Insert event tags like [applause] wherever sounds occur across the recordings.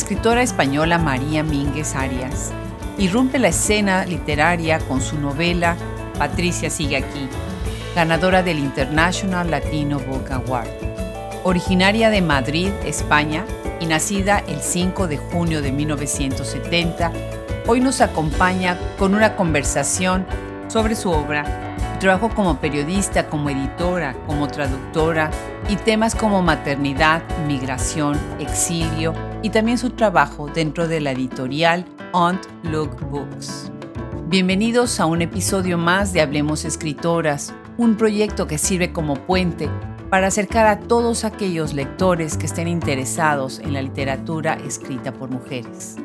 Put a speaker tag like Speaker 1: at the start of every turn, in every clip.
Speaker 1: Escritora española María Mínguez Arias irrumpe la escena literaria con su novela Patricia sigue aquí, ganadora del International Latino Book Award. Originaria de Madrid, España, y nacida el 5 de junio de 1970, hoy nos acompaña con una conversación sobre su obra, trabajo como periodista, como editora, como traductora y temas como maternidad, migración, exilio y también su trabajo dentro de la editorial Aunt Look Books. Bienvenidos a un episodio más de Hablemos Escritoras, un proyecto que sirve como puente para acercar a todos aquellos lectores que estén interesados en la literatura escrita por mujeres.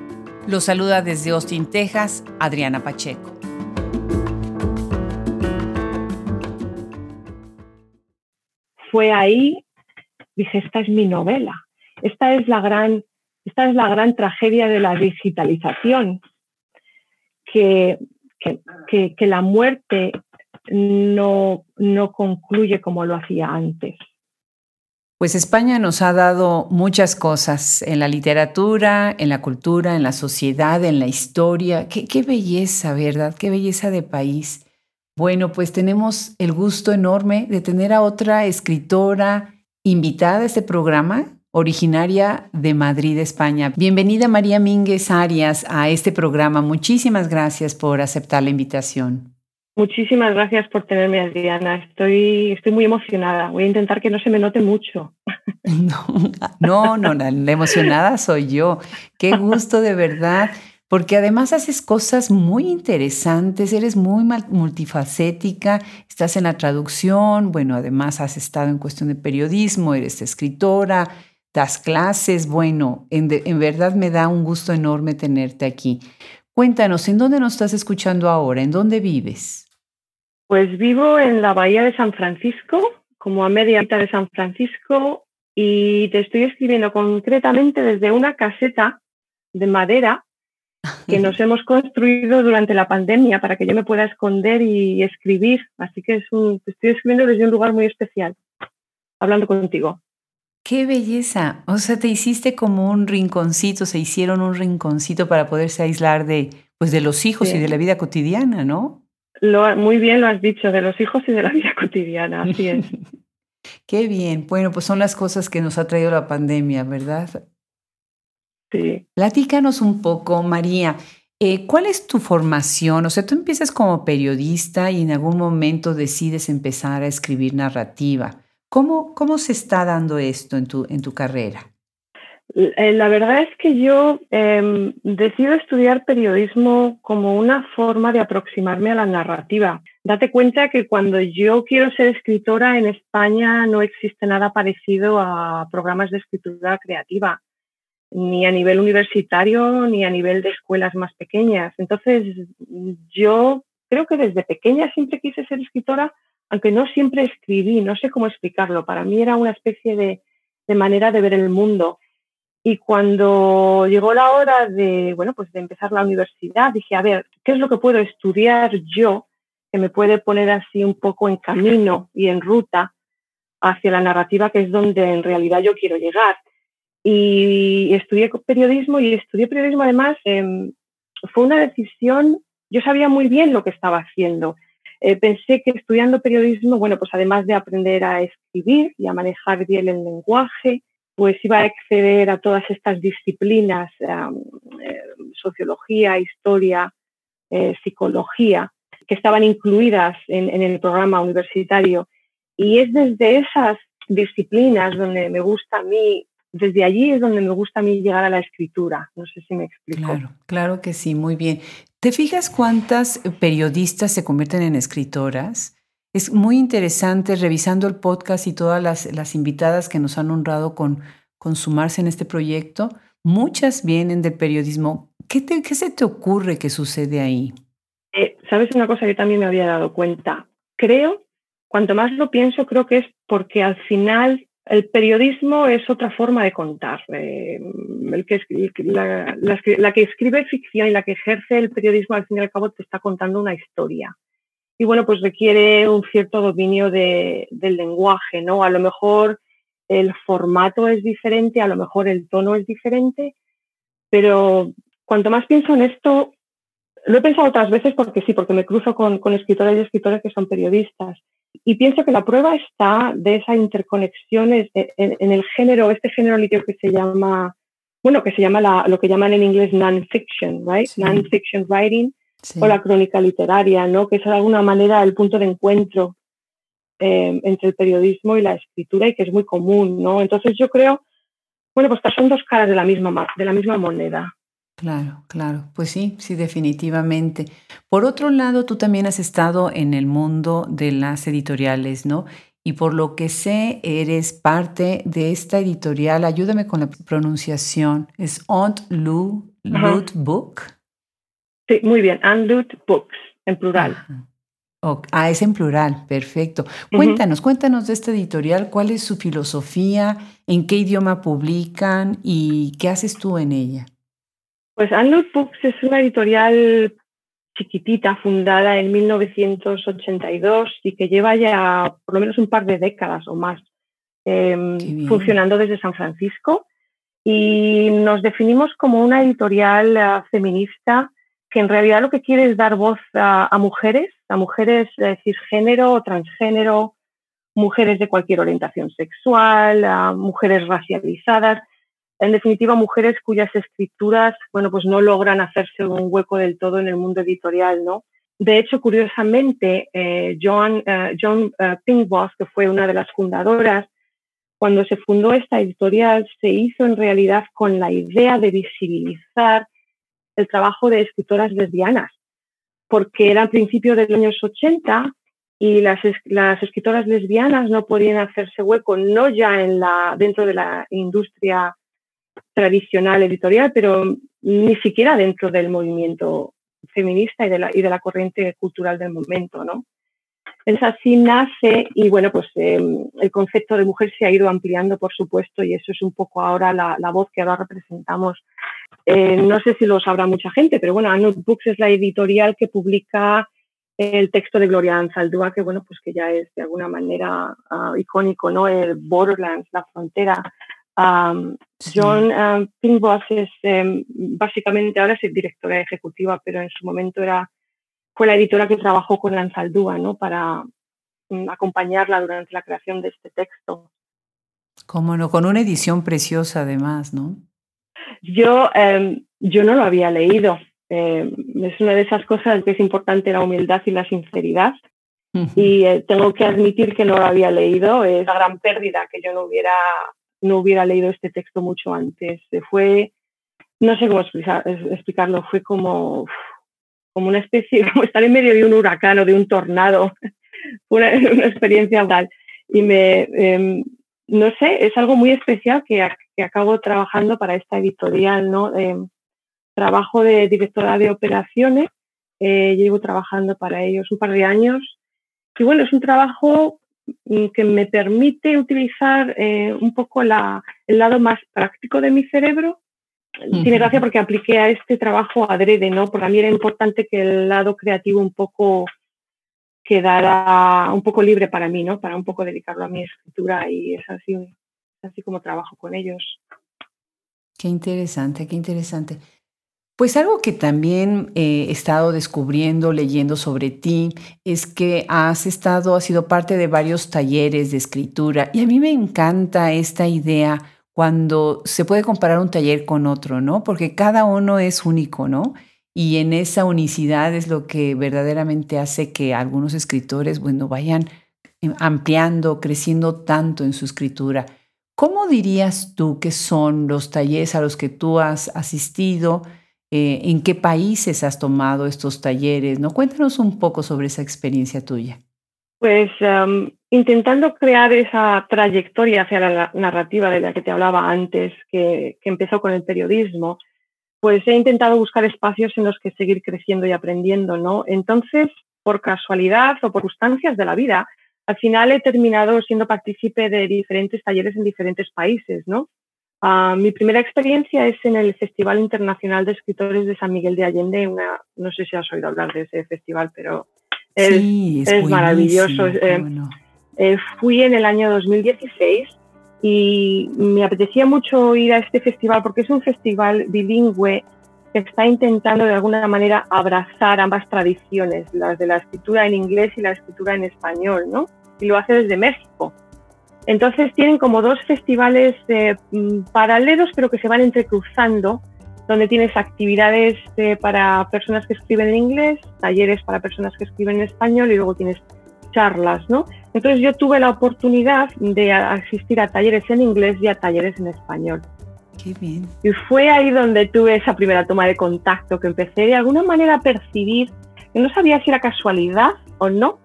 Speaker 1: Los saluda desde Austin, Texas, Adriana Pacheco.
Speaker 2: Fue ahí, dije, esta es mi novela, esta es la gran, esta es la gran tragedia de la digitalización, que que, la muerte no, no concluye como lo hacía antes.
Speaker 1: Pues España nos ha dado muchas cosas en la literatura, en la cultura, en la sociedad, en la historia. Qué, qué, belleza, ¿verdad? Qué belleza de país. Bueno, pues tenemos el gusto enorme de tener a otra escritora invitada a este programa, originaria de Madrid, España. Bienvenida María Mínguez Arias a este programa. Muchísimas gracias por aceptar la invitación.
Speaker 2: Muchísimas gracias por tenerme, Adriana. Estoy, estoy muy emocionada. Voy a intentar que no se me note mucho. [laughs]
Speaker 1: No, no, no, la emocionada soy yo. Qué gusto de verdad porque además haces cosas muy interesantes, eres muy multifacética, estás en la traducción, bueno, además has estado en cuestión de periodismo, eres escritora, das clases. Bueno, en, verdad me da un gusto enorme tenerte aquí. Cuéntanos, ¿en dónde nos estás escuchando ahora? ¿En dónde vives?
Speaker 2: Pues vivo en la Bahía de San Francisco, como a media hora de San Francisco, y te estoy escribiendo concretamente desde una caseta de madera [laughs] que nos hemos construido durante la pandemia para que yo me pueda esconder y escribir. Así que es un, te estoy escribiendo desde un lugar muy especial, hablando contigo.
Speaker 1: Qué belleza. O sea, te hiciste como un rinconcito, se hicieron un rinconcito para poderse aislar de, pues, de los hijos y de la vida cotidiana, ¿no?
Speaker 2: Lo, muy bien lo has dicho, de los hijos y de la vida cotidiana, así es. [laughs]
Speaker 1: Qué bien. Bueno, pues son las cosas que nos ha traído la pandemia, ¿verdad?
Speaker 2: Sí.
Speaker 1: Platícanos un poco, María. Eh, ¿Cuál es tu formación? O sea, tú empiezas como periodista y en algún momento decides empezar a escribir narrativa. ¿Cómo, cómo se está dando esto en tu, en tu carrera?
Speaker 2: Eh, la verdad es que yo eh, decido estudiar periodismo como una forma de aproximarme a la narrativa. Date cuenta que cuando yo quiero ser escritora en España no existe nada parecido a programas de escritura creativa, ni a nivel universitario ni a nivel de escuelas más pequeñas. Entonces, yo creo que desde pequeña siempre quise ser escritora aunque no siempre escribí, no sé cómo explicarlo, para mí era una especie de, manera de ver el mundo. Y cuando llegó la hora de, bueno, pues de empezar la universidad, dije, a ver, ¿qué es lo que puedo estudiar yo que me puede poner así un poco en camino y en ruta hacia la narrativa, que es donde en realidad yo quiero llegar? Y estudié periodismo y estudié periodismo además, em, fue una decisión, yo sabía muy bien lo que estaba haciendo eh, pensé que estudiando periodismo, bueno, pues además de aprender a escribir y a manejar bien el lenguaje, pues iba a acceder a todas estas disciplinas, eh, sociología, historia, eh, psicología, que estaban incluidas en, en, el programa universitario. Y es desde esas disciplinas donde me gusta a mí, desde allí es donde me gusta a mí llegar a la escritura. No sé si me explico.
Speaker 1: Claro, claro que sí, muy bien. ¿Te fijas cuántas periodistas se convierten en escritoras? Es muy interesante revisando el podcast y todas las, invitadas que nos han honrado con, sumarse en este proyecto. Muchas vienen del periodismo. ¿Qué, qué se te ocurre que sucede ahí?
Speaker 2: Eh, Sabes una cosa que también me había dado cuenta. Creo, cuanto más lo pienso, creo que es porque al final el periodismo es otra forma de contar. Eh, la, que escribe ficción y la que ejerce el periodismo, al fin y al cabo, te está contando una historia. Y bueno, pues requiere un cierto dominio de, del lenguaje, ¿no? A lo mejor el formato es diferente, a lo mejor el tono es diferente, pero cuanto más pienso en esto, lo he pensado otras veces porque sí, porque me cruzo con, con escritoras y escritores que son periodistas. Y pienso que la prueba está de esa interconexión en, el género, este género literario que se llama, bueno, que se llama lo que llaman en inglés non-fiction, right? Non-fiction writing o la crónica literaria, ¿no? Que es de alguna manera el punto de encuentro eh, entre el periodismo y la escritura y que es muy común, ¿no? Entonces yo creo, bueno, pues que son dos caras de la misma, de la misma moneda.
Speaker 1: Claro, claro. Pues sí, sí, definitivamente. Por otro lado, tú también has estado en el mundo de las editoriales, ¿no? Y por lo que sé, eres parte de esta editorial. Ayúdame con la pronunciación. Es Aunt Lu, Lut Book.
Speaker 2: Sí, muy bien. Aunt Lut Books, en plural.
Speaker 1: ah, es en plural, perfecto. Cuéntanos, cuéntanos de esta editorial, cuál es su filosofía, en qué idioma publican y qué haces tú en ella.
Speaker 2: Pues Unload Books es una editorial chiquitita, fundada en 1982 y que lleva ya por lo menos un par de décadas o más em, funcionando desde San Francisco. Y nos definimos como una editorial eh, feminista que en realidad lo que quiere es dar voz a, mujeres, a mujeres de cisgénero o transgénero, mujeres de cualquier orientación sexual, a mujeres racializadas en definitiva, mujeres cuyas escrituras, bueno, pues no logran hacerse un hueco del todo en el mundo editorial, ¿no? De hecho, curiosamente, eh, John, eh, John eh, que fue una de las fundadoras, cuando se fundó esta editorial, se hizo en realidad con la idea de visibilizar el trabajo de escritoras lesbianas, porque era al principio de los años 80 y las, las escritoras lesbianas no podían hacerse hueco, no ya en la, dentro de la industria tradicional editorial, pero ni siquiera dentro del movimiento feminista y de la, y de la corriente cultural del momento, ¿no? Es así nace y bueno, pues em, el concepto de mujer se ha ido ampliando, por supuesto, y eso es un poco ahora la, la voz que ahora representamos. Eh, no sé si lo sabrá mucha gente, pero bueno, Anut Books es la editorial que publica el texto de Gloria Anzaldúa, que bueno, pues que ya es de alguna manera ah, icónico, ¿no? El Borderlands, la frontera, John um, es em, básicamente ahora es directora ejecutiva, pero en su momento era fue la editora que trabajó con Lanzaldúa, ¿no? Para mm, acompañarla durante la creación de este texto.
Speaker 1: Cómo no, con una edición preciosa además, ¿no?
Speaker 2: Yo, em, yo no lo había leído. Em, es una de esas cosas que es importante la humildad y la sinceridad. Y eh, tengo que admitir que no lo había leído. Es una gran pérdida que yo no hubiera no hubiera leído este texto mucho antes. Fue, no sé cómo explicarlo, fue como, como una especie, [laughs] como estar en medio de un huracán o de un tornado. [laughs] Fue una, experiencia tal. Y me, em, no sé, es algo muy especial que, que, acabo trabajando para esta editorial, ¿no? Em, trabajo de directora de operaciones, eh, llevo trabajando para ellos un par de años. Y bueno, es un trabajo que me permite utilizar eh, un poco la, el lado más práctico de mi cerebro. Tiene gracia porque apliqué a este trabajo adrede, ¿no? Porque a mí era importante que el lado creativo un poco quedara un poco libre para mí, ¿no? Para un poco dedicarlo a mi escritura y es así, es así como trabajo con ellos.
Speaker 1: Qué interesante, qué interesante. Pues algo que también he estado descubriendo, leyendo sobre ti, es que has estado, has sido parte de varios talleres de escritura y a mí me encanta esta idea cuando se puede comparar un taller con otro, ¿no? Porque cada uno es único, ¿no? Y en esa unicidad es lo que verdaderamente hace que algunos escritores, bueno, vayan em, ampliando, creciendo tanto en su escritura. ¿Cómo dirías tú que son los talleres a los que tú has asistido? Eh, en qué países has tomado estos talleres, ¿no? Cuéntanos un poco sobre esa experiencia tuya.
Speaker 2: Pues em, intentando crear esa trayectoria hacia la narrativa de la que te hablaba antes, que, empezó con el periodismo, pues he intentado buscar espacios en los que seguir creciendo y aprendiendo, ¿no? Entonces, por casualidad o por circunstancias de la vida, al final he terminado siendo partícipe de diferentes talleres en diferentes países, ¿no? Ah, mi primera experiencia es en el Festival Internacional de Escritores de San Miguel de Allende. Una, no sé si has oído hablar de ese festival, pero es, maravilloso. Eh, eh, fui en el año 2016 y me apetecía mucho ir a este festival porque es un festival bilingüe que está intentando de alguna manera abrazar ambas tradiciones, las de la escritura en inglés y la escritura en español, ¿no? Y lo hace desde México. Entonces tienen como dos festivales eh, mm, paralelos pero que se van entrecruzando, donde tienes actividades eh, para personas que escriben en inglés, talleres para personas que escriben en español y luego tienes charlas, ¿no? Entonces yo tuve la oportunidad de asistir a talleres en inglés y a talleres en español.
Speaker 1: Qué bien.
Speaker 2: Y fue ahí donde tuve esa primera toma de contacto, que empecé de alguna manera a percibir, que no sabía si era casualidad o no,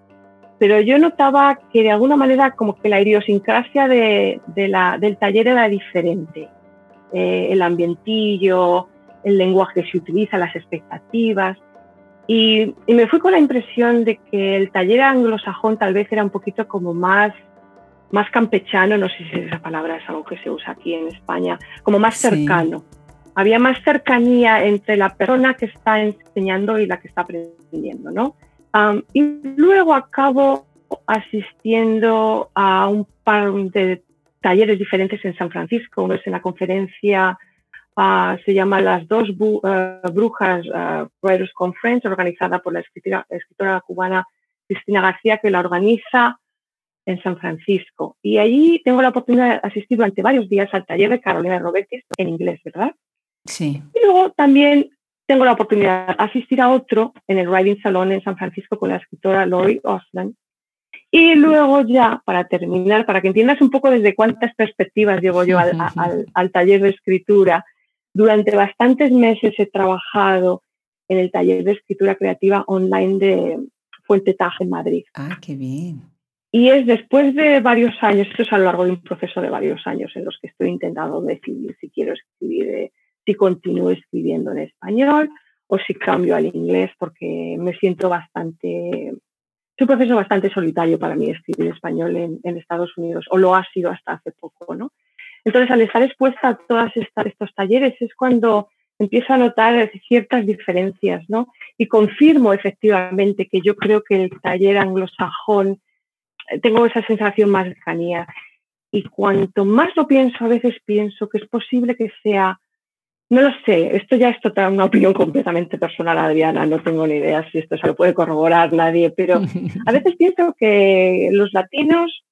Speaker 2: pero yo notaba que de alguna manera como que la idiosincrasia de, la, del taller era diferente. Eh, el ambientillo, el lenguaje que se utiliza, las expectativas. Y, me fui con la impresión de que el taller anglosajón tal vez era un poquito como más, más campechano, no sé si esa palabra es algo que se usa aquí en España, como más cercano. Había más cercanía entre la persona que está enseñando y la que está aprendiendo, ¿no? Y luego acabo asistiendo a un par de talleres diferentes en San Francisco. Uno es en la conferencia, uh, se llama Las dos uh, Brujas uh, Writers Conference, organizada por la escritora, escritora, cubana Cristina García, que la organiza en San Francisco. Y allí tengo la oportunidad de asistir durante varios días al taller de Carolina Robertis en inglés, ¿verdad?
Speaker 1: Sí.
Speaker 2: Y luego también tengo la oportunidad de asistir a otro en el Writing Salon en San Francisco con la escritora Lori Osland. Y luego ya, para terminar, para que entiendas un poco desde cuántas perspectivas llevo yo al, al, taller de escritura, durante bastantes meses he trabajado en el taller de escritura creativa online de Fuente Taje en Madrid.
Speaker 1: Ah, qué bien.
Speaker 2: Y es después de varios años, esto es a lo largo de un proceso de varios años en los que estoy intentando decidir si quiero escribir eh, si continúo escribiendo en español o si cambio al inglés porque me siento bastante... Es un proceso bastante solitario para mí escribir en español en, Estados Unidos, o lo ha sido hasta hace poco, ¿no? Entonces, al estar expuesta a todos estos talleres es cuando empiezo a notar ciertas diferencias, ¿no? Y confirmo efectivamente que yo creo que el taller anglosajón, eh, tengo esa sensación más de lejanía. Y cuanto más lo pienso, a veces pienso que es posible que sea no lo sé, esto ya es total, una opinión completamente personal, Adriana, no tengo ni idea si esto se lo puede corroborar nadie, pero [laughs] a veces pienso que los latinos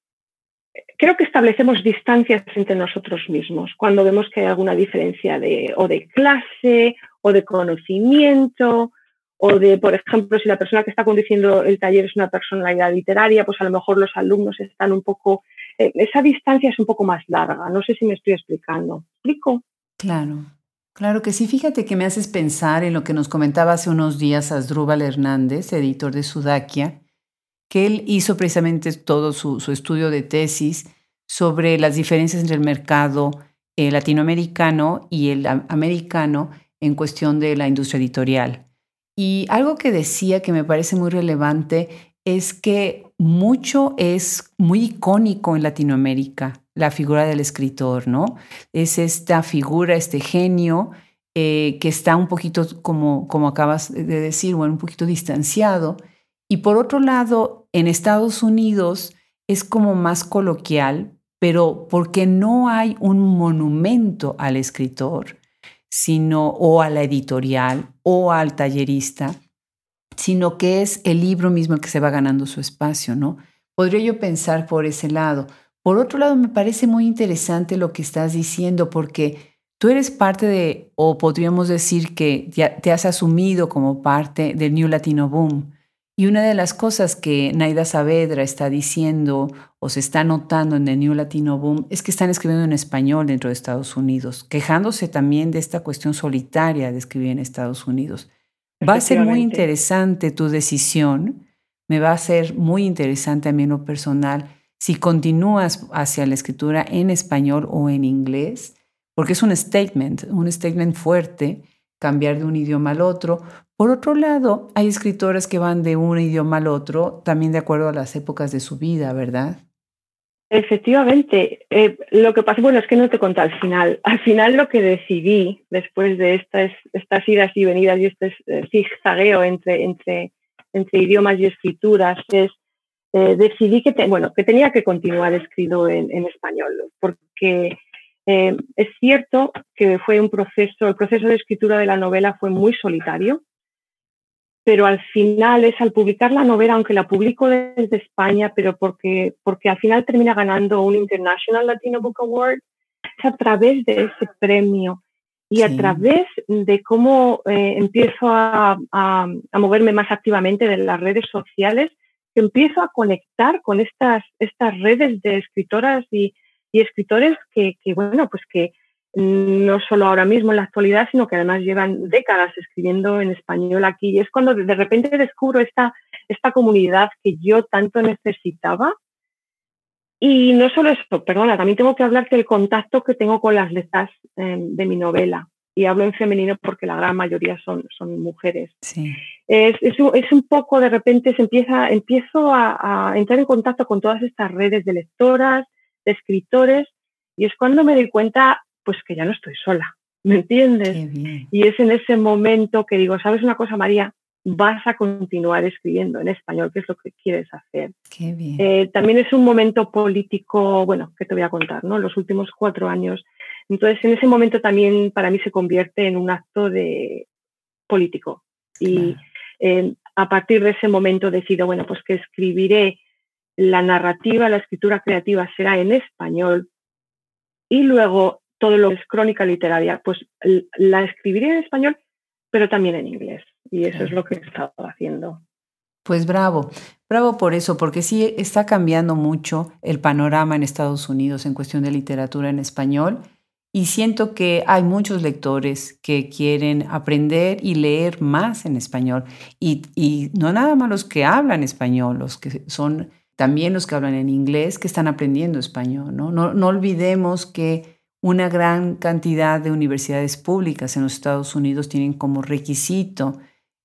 Speaker 2: creo que establecemos distancias entre nosotros mismos cuando vemos que hay alguna diferencia de, o de clase o de conocimiento o de, por ejemplo, si la persona que está conduciendo el taller es una personalidad literaria, pues a lo mejor los alumnos están un poco, eh, esa distancia es un poco más larga. No sé si me estoy explicando. ¿Explico?
Speaker 1: Claro. Claro que sí, fíjate que me haces pensar en lo que nos comentaba hace unos días Asdrúbal Hernández, editor de Sudakia, que él hizo precisamente todo su, estudio de tesis sobre las diferencias entre el mercado eh, latinoamericano y el americano en cuestión de la industria editorial. Y algo que decía que me parece muy relevante es que mucho es muy icónico en Latinoamérica la figura del escritor, ¿no? Es esta figura, este genio eh, que está un poquito, como, como acabas de decir, bueno, un poquito distanciado. Y por otro lado, en Estados Unidos es como más coloquial, pero porque no hay un monumento al escritor, sino o a la editorial o al tallerista, sino que es el libro mismo el que se va ganando su espacio, ¿no? Podría yo pensar por ese lado. Por otro lado, me parece muy interesante lo que estás diciendo porque tú eres parte de, o podríamos decir que ya te has asumido como parte del New Latino Boom. Y una de las cosas que Naida Saavedra está diciendo o se está notando en el New Latino Boom es que están escribiendo en español dentro de Estados Unidos, quejándose también de esta cuestión solitaria de escribir en Estados Unidos. Va a ser muy interesante tu decisión, me va a ser muy interesante a mí en lo personal si continúas hacia la escritura en español o en inglés, porque es un statement, un statement fuerte, cambiar de un idioma al otro. Por otro lado, hay escritoras que van de un idioma al otro, también de acuerdo a las épocas de su vida, ¿verdad?
Speaker 2: Efectivamente. Eh, lo que pasa, bueno, es que no te conté al final. Al final lo que decidí, después de estas, idas y venidas y este eh, zigzagueo entre idiomas y escrituras, es eh, decidí que, bueno, que tenía que continuar escrito en, en español, porque eh, es cierto que fue un proceso, el proceso de escritura de la novela fue muy solitario, pero al final es al publicar la novela, aunque la publico desde España, pero porque, porque al final termina ganando un International Latino Book Award, es a través de ese premio. Y a través de cómo eh, empiezo a, a, moverme más activamente de las redes sociales, empiezo a conectar con estas, estas redes de escritoras y, y escritores que, que, bueno, pues que no solo ahora mismo en la actualidad, sino que además llevan décadas escribiendo en español aquí. Y es cuando de repente descubro esta, esta comunidad que yo tanto necesitaba. Y no solo eso, perdona, también tengo que hablarte del contacto que tengo con las letras eh, de mi novela. Y hablo en femenino porque la gran mayoría son, son mujeres.
Speaker 1: Sí.
Speaker 2: Es, es, es, un poco, de repente, se empieza, empiezo a, a entrar en contacto con todas estas redes de lectoras, de escritores, y es cuando me doy cuenta, pues que ya no estoy sola, [laughs] ¿me entiendes? Y es en ese momento que digo, ¿sabes una cosa, María? Vas a continuar escribiendo en español, que es lo que quieres hacer.
Speaker 1: Qué bien.
Speaker 2: Eh, también es un momento político, bueno, que te voy a contar, ¿no? Los últimos cuatro años. Entonces, en ese momento también para mí se convierte en un acto de político. Y eh, a partir de ese momento decido, bueno, pues que escribiré la narrativa, la escritura creativa será en español y luego todo lo que es crónica literaria, pues la escribiré en español, pero también en inglés. Y eso es lo que he estado haciendo.
Speaker 1: Pues bravo, bravo por eso, porque sí está cambiando mucho el panorama en Estados Unidos en cuestión de literatura en español y siento que hay muchos lectores que quieren aprender y leer más en español y, y no nada más los que hablan español, los que son también los que hablan en inglés, que están aprendiendo español. ¿no? No, olvidemos que una gran cantidad de universidades públicas en los Estados Unidos tienen como requisito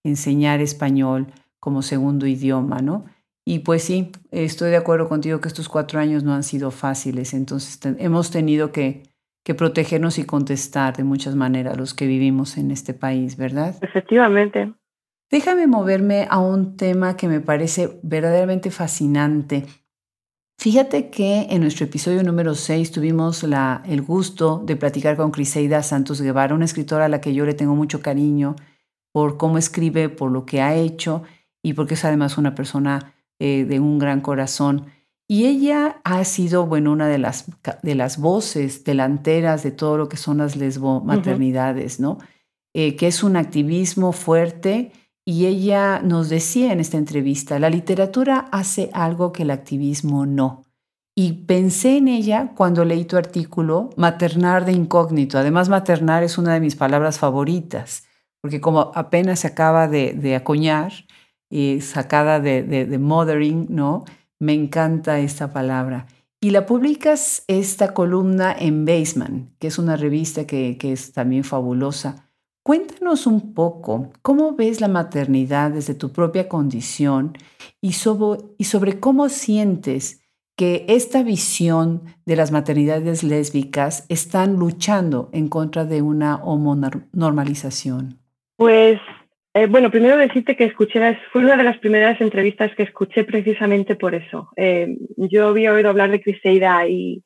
Speaker 1: enseñar español como segundo idioma, ¿no? Y pues sí, estoy de acuerdo contigo que estos cuatro años no han sido fáciles, entonces hemos tenido que, que protegernos y contestar de muchas maneras los que vivimos en este país, ¿verdad?
Speaker 2: Efectivamente.
Speaker 1: Déjame moverme a un tema que me parece verdaderamente fascinante. Fíjate que en nuestro episodio número 6 tuvimos la, el gusto de platicar con Criseida Santos Guevara, una escritora a la que yo le tengo mucho cariño por cómo escribe, por lo que ha hecho y porque es además una persona eh, de un gran corazón. Y ella ha sido, bueno, una de las, de las voces delanteras de todo lo que son las lesbo maternidades, ¿no? Eh, que es un activismo fuerte y ella nos decía en esta entrevista, la literatura hace algo que el activismo no. Y pensé en ella cuando leí tu artículo, Maternar de incógnito. Además, maternar es una de mis palabras favoritas, porque como apenas se acaba de, acuñar, y sacada de, mothering, ¿no? Me encanta esta palabra. Y la publicas esta columna en Basement, que es una revista que, que es también fabulosa. Cuéntanos un poco cómo ves la maternidad desde tu propia condición y sobre, y sobre cómo sientes que esta visión de las maternidades lésbicas están luchando en contra de una homonormalización.
Speaker 2: Pues eh, bueno, primero decirte que escuché, fue una de las primeras entrevistas que escuché precisamente por eso. Eh, yo había oído hablar de Criseida y,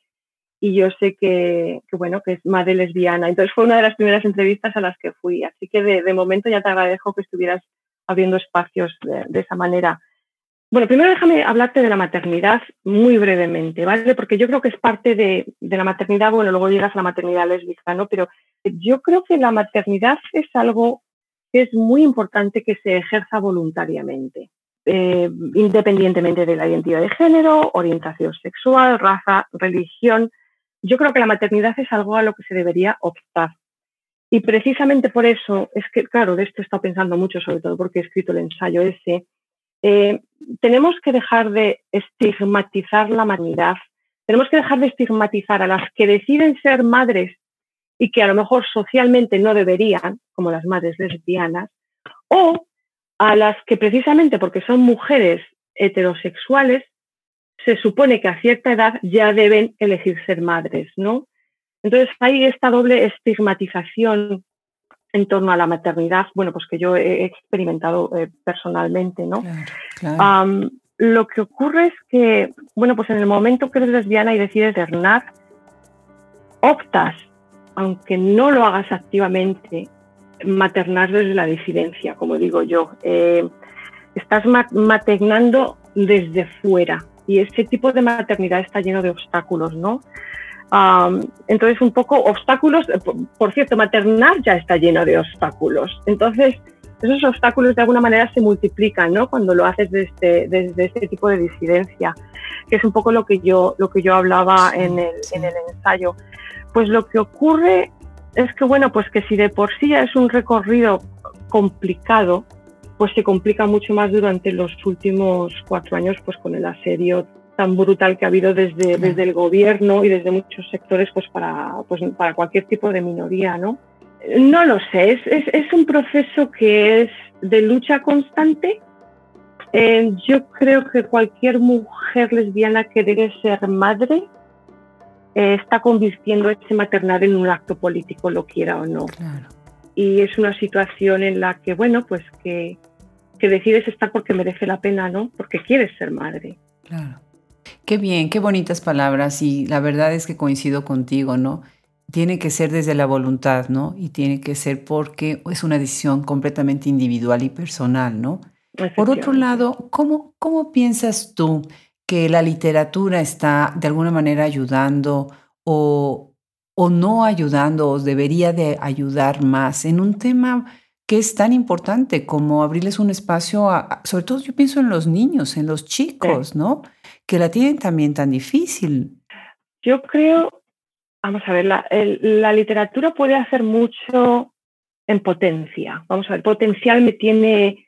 Speaker 2: y yo sé que, bueno, que es madre lesbiana. Entonces fue una de las primeras entrevistas a las que fui. Así que de, momento ya te agradezco que estuvieras abriendo espacios de, esa manera. Bueno, primero déjame hablarte de la maternidad muy brevemente, ¿vale? Porque yo creo que es parte de, la maternidad, bueno, luego llegas a la maternidad lésbica, ¿no? Pero yo creo que la maternidad es algo que es muy importante que se ejerza voluntariamente. Eh, independientemente de la identidad de género, orientación sexual, raza, religión, yo creo que la maternidad es algo a lo que se debería optar. Y precisamente por eso es que, claro, de esto he estado pensando mucho, sobre todo porque he escrito el ensayo ese. Eh, tenemos que dejar de estigmatizar la maternidad. Tenemos que dejar de estigmatizar a las que deciden ser madres y que a lo mejor socialmente no deberían, como las madres lesbianas, o a las que precisamente porque son mujeres heterosexuales se supone que a cierta edad ya deben elegir ser madres, ¿no? Entonces hay esta doble estigmatización en torno a la maternidad, bueno, pues que yo he experimentado eh, personalmente, ¿no? lo que ocurre es que, bueno, pues en el momento que eres lesbiana y decides ternar, optas, aunque no lo hagas activamente, maternar desde la disidencia, como digo yo. Eh, estás maternando desde fuera y ese tipo de maternidad está lleno de obstáculos, ¿no? entonces, un poco obstáculos, por, cierto, maternar ya está lleno de obstáculos. Entonces, esos obstáculos de alguna manera se multiplican, ¿no? Cuando lo haces desde, desde este tipo de disidencia, que es un poco lo que yo, lo que yo hablaba en el, en el ensayo. Pues lo que ocurre es que, bueno, pues que si de por sí es un recorrido complicado, pues se complica mucho más durante los últimos cuatro años, pues con el asedio tan brutal que ha habido desde, desde el gobierno y desde muchos sectores, pues para, pues para cualquier tipo de minoría, ¿no? No lo sé, es, es, es un proceso que es de lucha constante. Eh, yo creo que cualquier mujer lesbiana que debe ser madre eh, está convirtiendo ese maternal en un acto político, lo quiera o no. Y es una situación en la que, bueno, pues que, que decides estar porque merece la pena, ¿no? Porque quieres ser madre.
Speaker 1: Claro. Qué bien, qué bonitas palabras y la verdad es que coincido contigo, ¿no? Tiene que ser desde la voluntad, ¿no? Y tiene que ser porque es una decisión completamente individual y personal, ¿no? Por otro lado, ¿cómo, ¿cómo piensas tú que la literatura está de alguna manera ayudando o, o no ayudando o debería de ayudar más en un tema que es tan importante como abrirles un espacio, a, sobre todo yo pienso en los niños, en los chicos, ¿no? Que la tienen también tan difícil.
Speaker 2: Yo creo, vamos a ver, la, la literatura puede hacer mucho en potencia. Vamos a ver, potencial me tiene,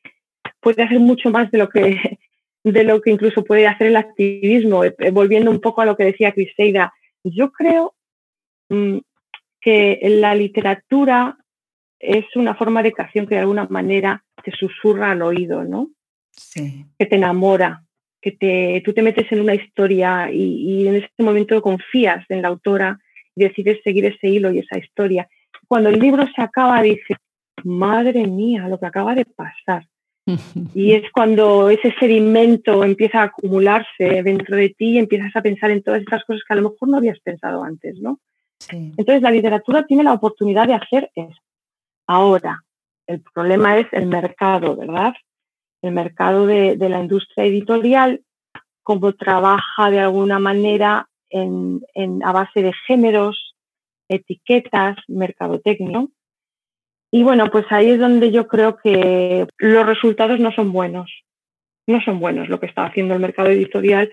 Speaker 2: puede hacer mucho más de lo que [laughs] de lo que incluso puede hacer el activismo. Eh, eh, volviendo un poco a lo que decía Criseida, yo creo mm, que la literatura es una forma de creación que de alguna manera te susurra al oído, ¿no? Sí. Que te enamora, que te, tú te metes en una historia y, y en ese momento confías en la autora y decides seguir ese hilo y esa historia. Cuando el libro se acaba, dices, madre mía, lo que acaba de pasar. [laughs] Y es cuando ese sedimento empieza a acumularse dentro de ti y empiezas a pensar en todas estas cosas que a lo mejor no habías pensado antes, ¿no? Entonces la literatura tiene la oportunidad de hacer eso. Ahora, el problema es el mercado, ¿verdad? El mercado de, la industria editorial, cómo trabaja de alguna manera a base de géneros, etiquetas, mercadotecnia. Y bueno, pues ahí es donde yo creo que los resultados no son buenos. No son buenos lo que está haciendo el mercado editorial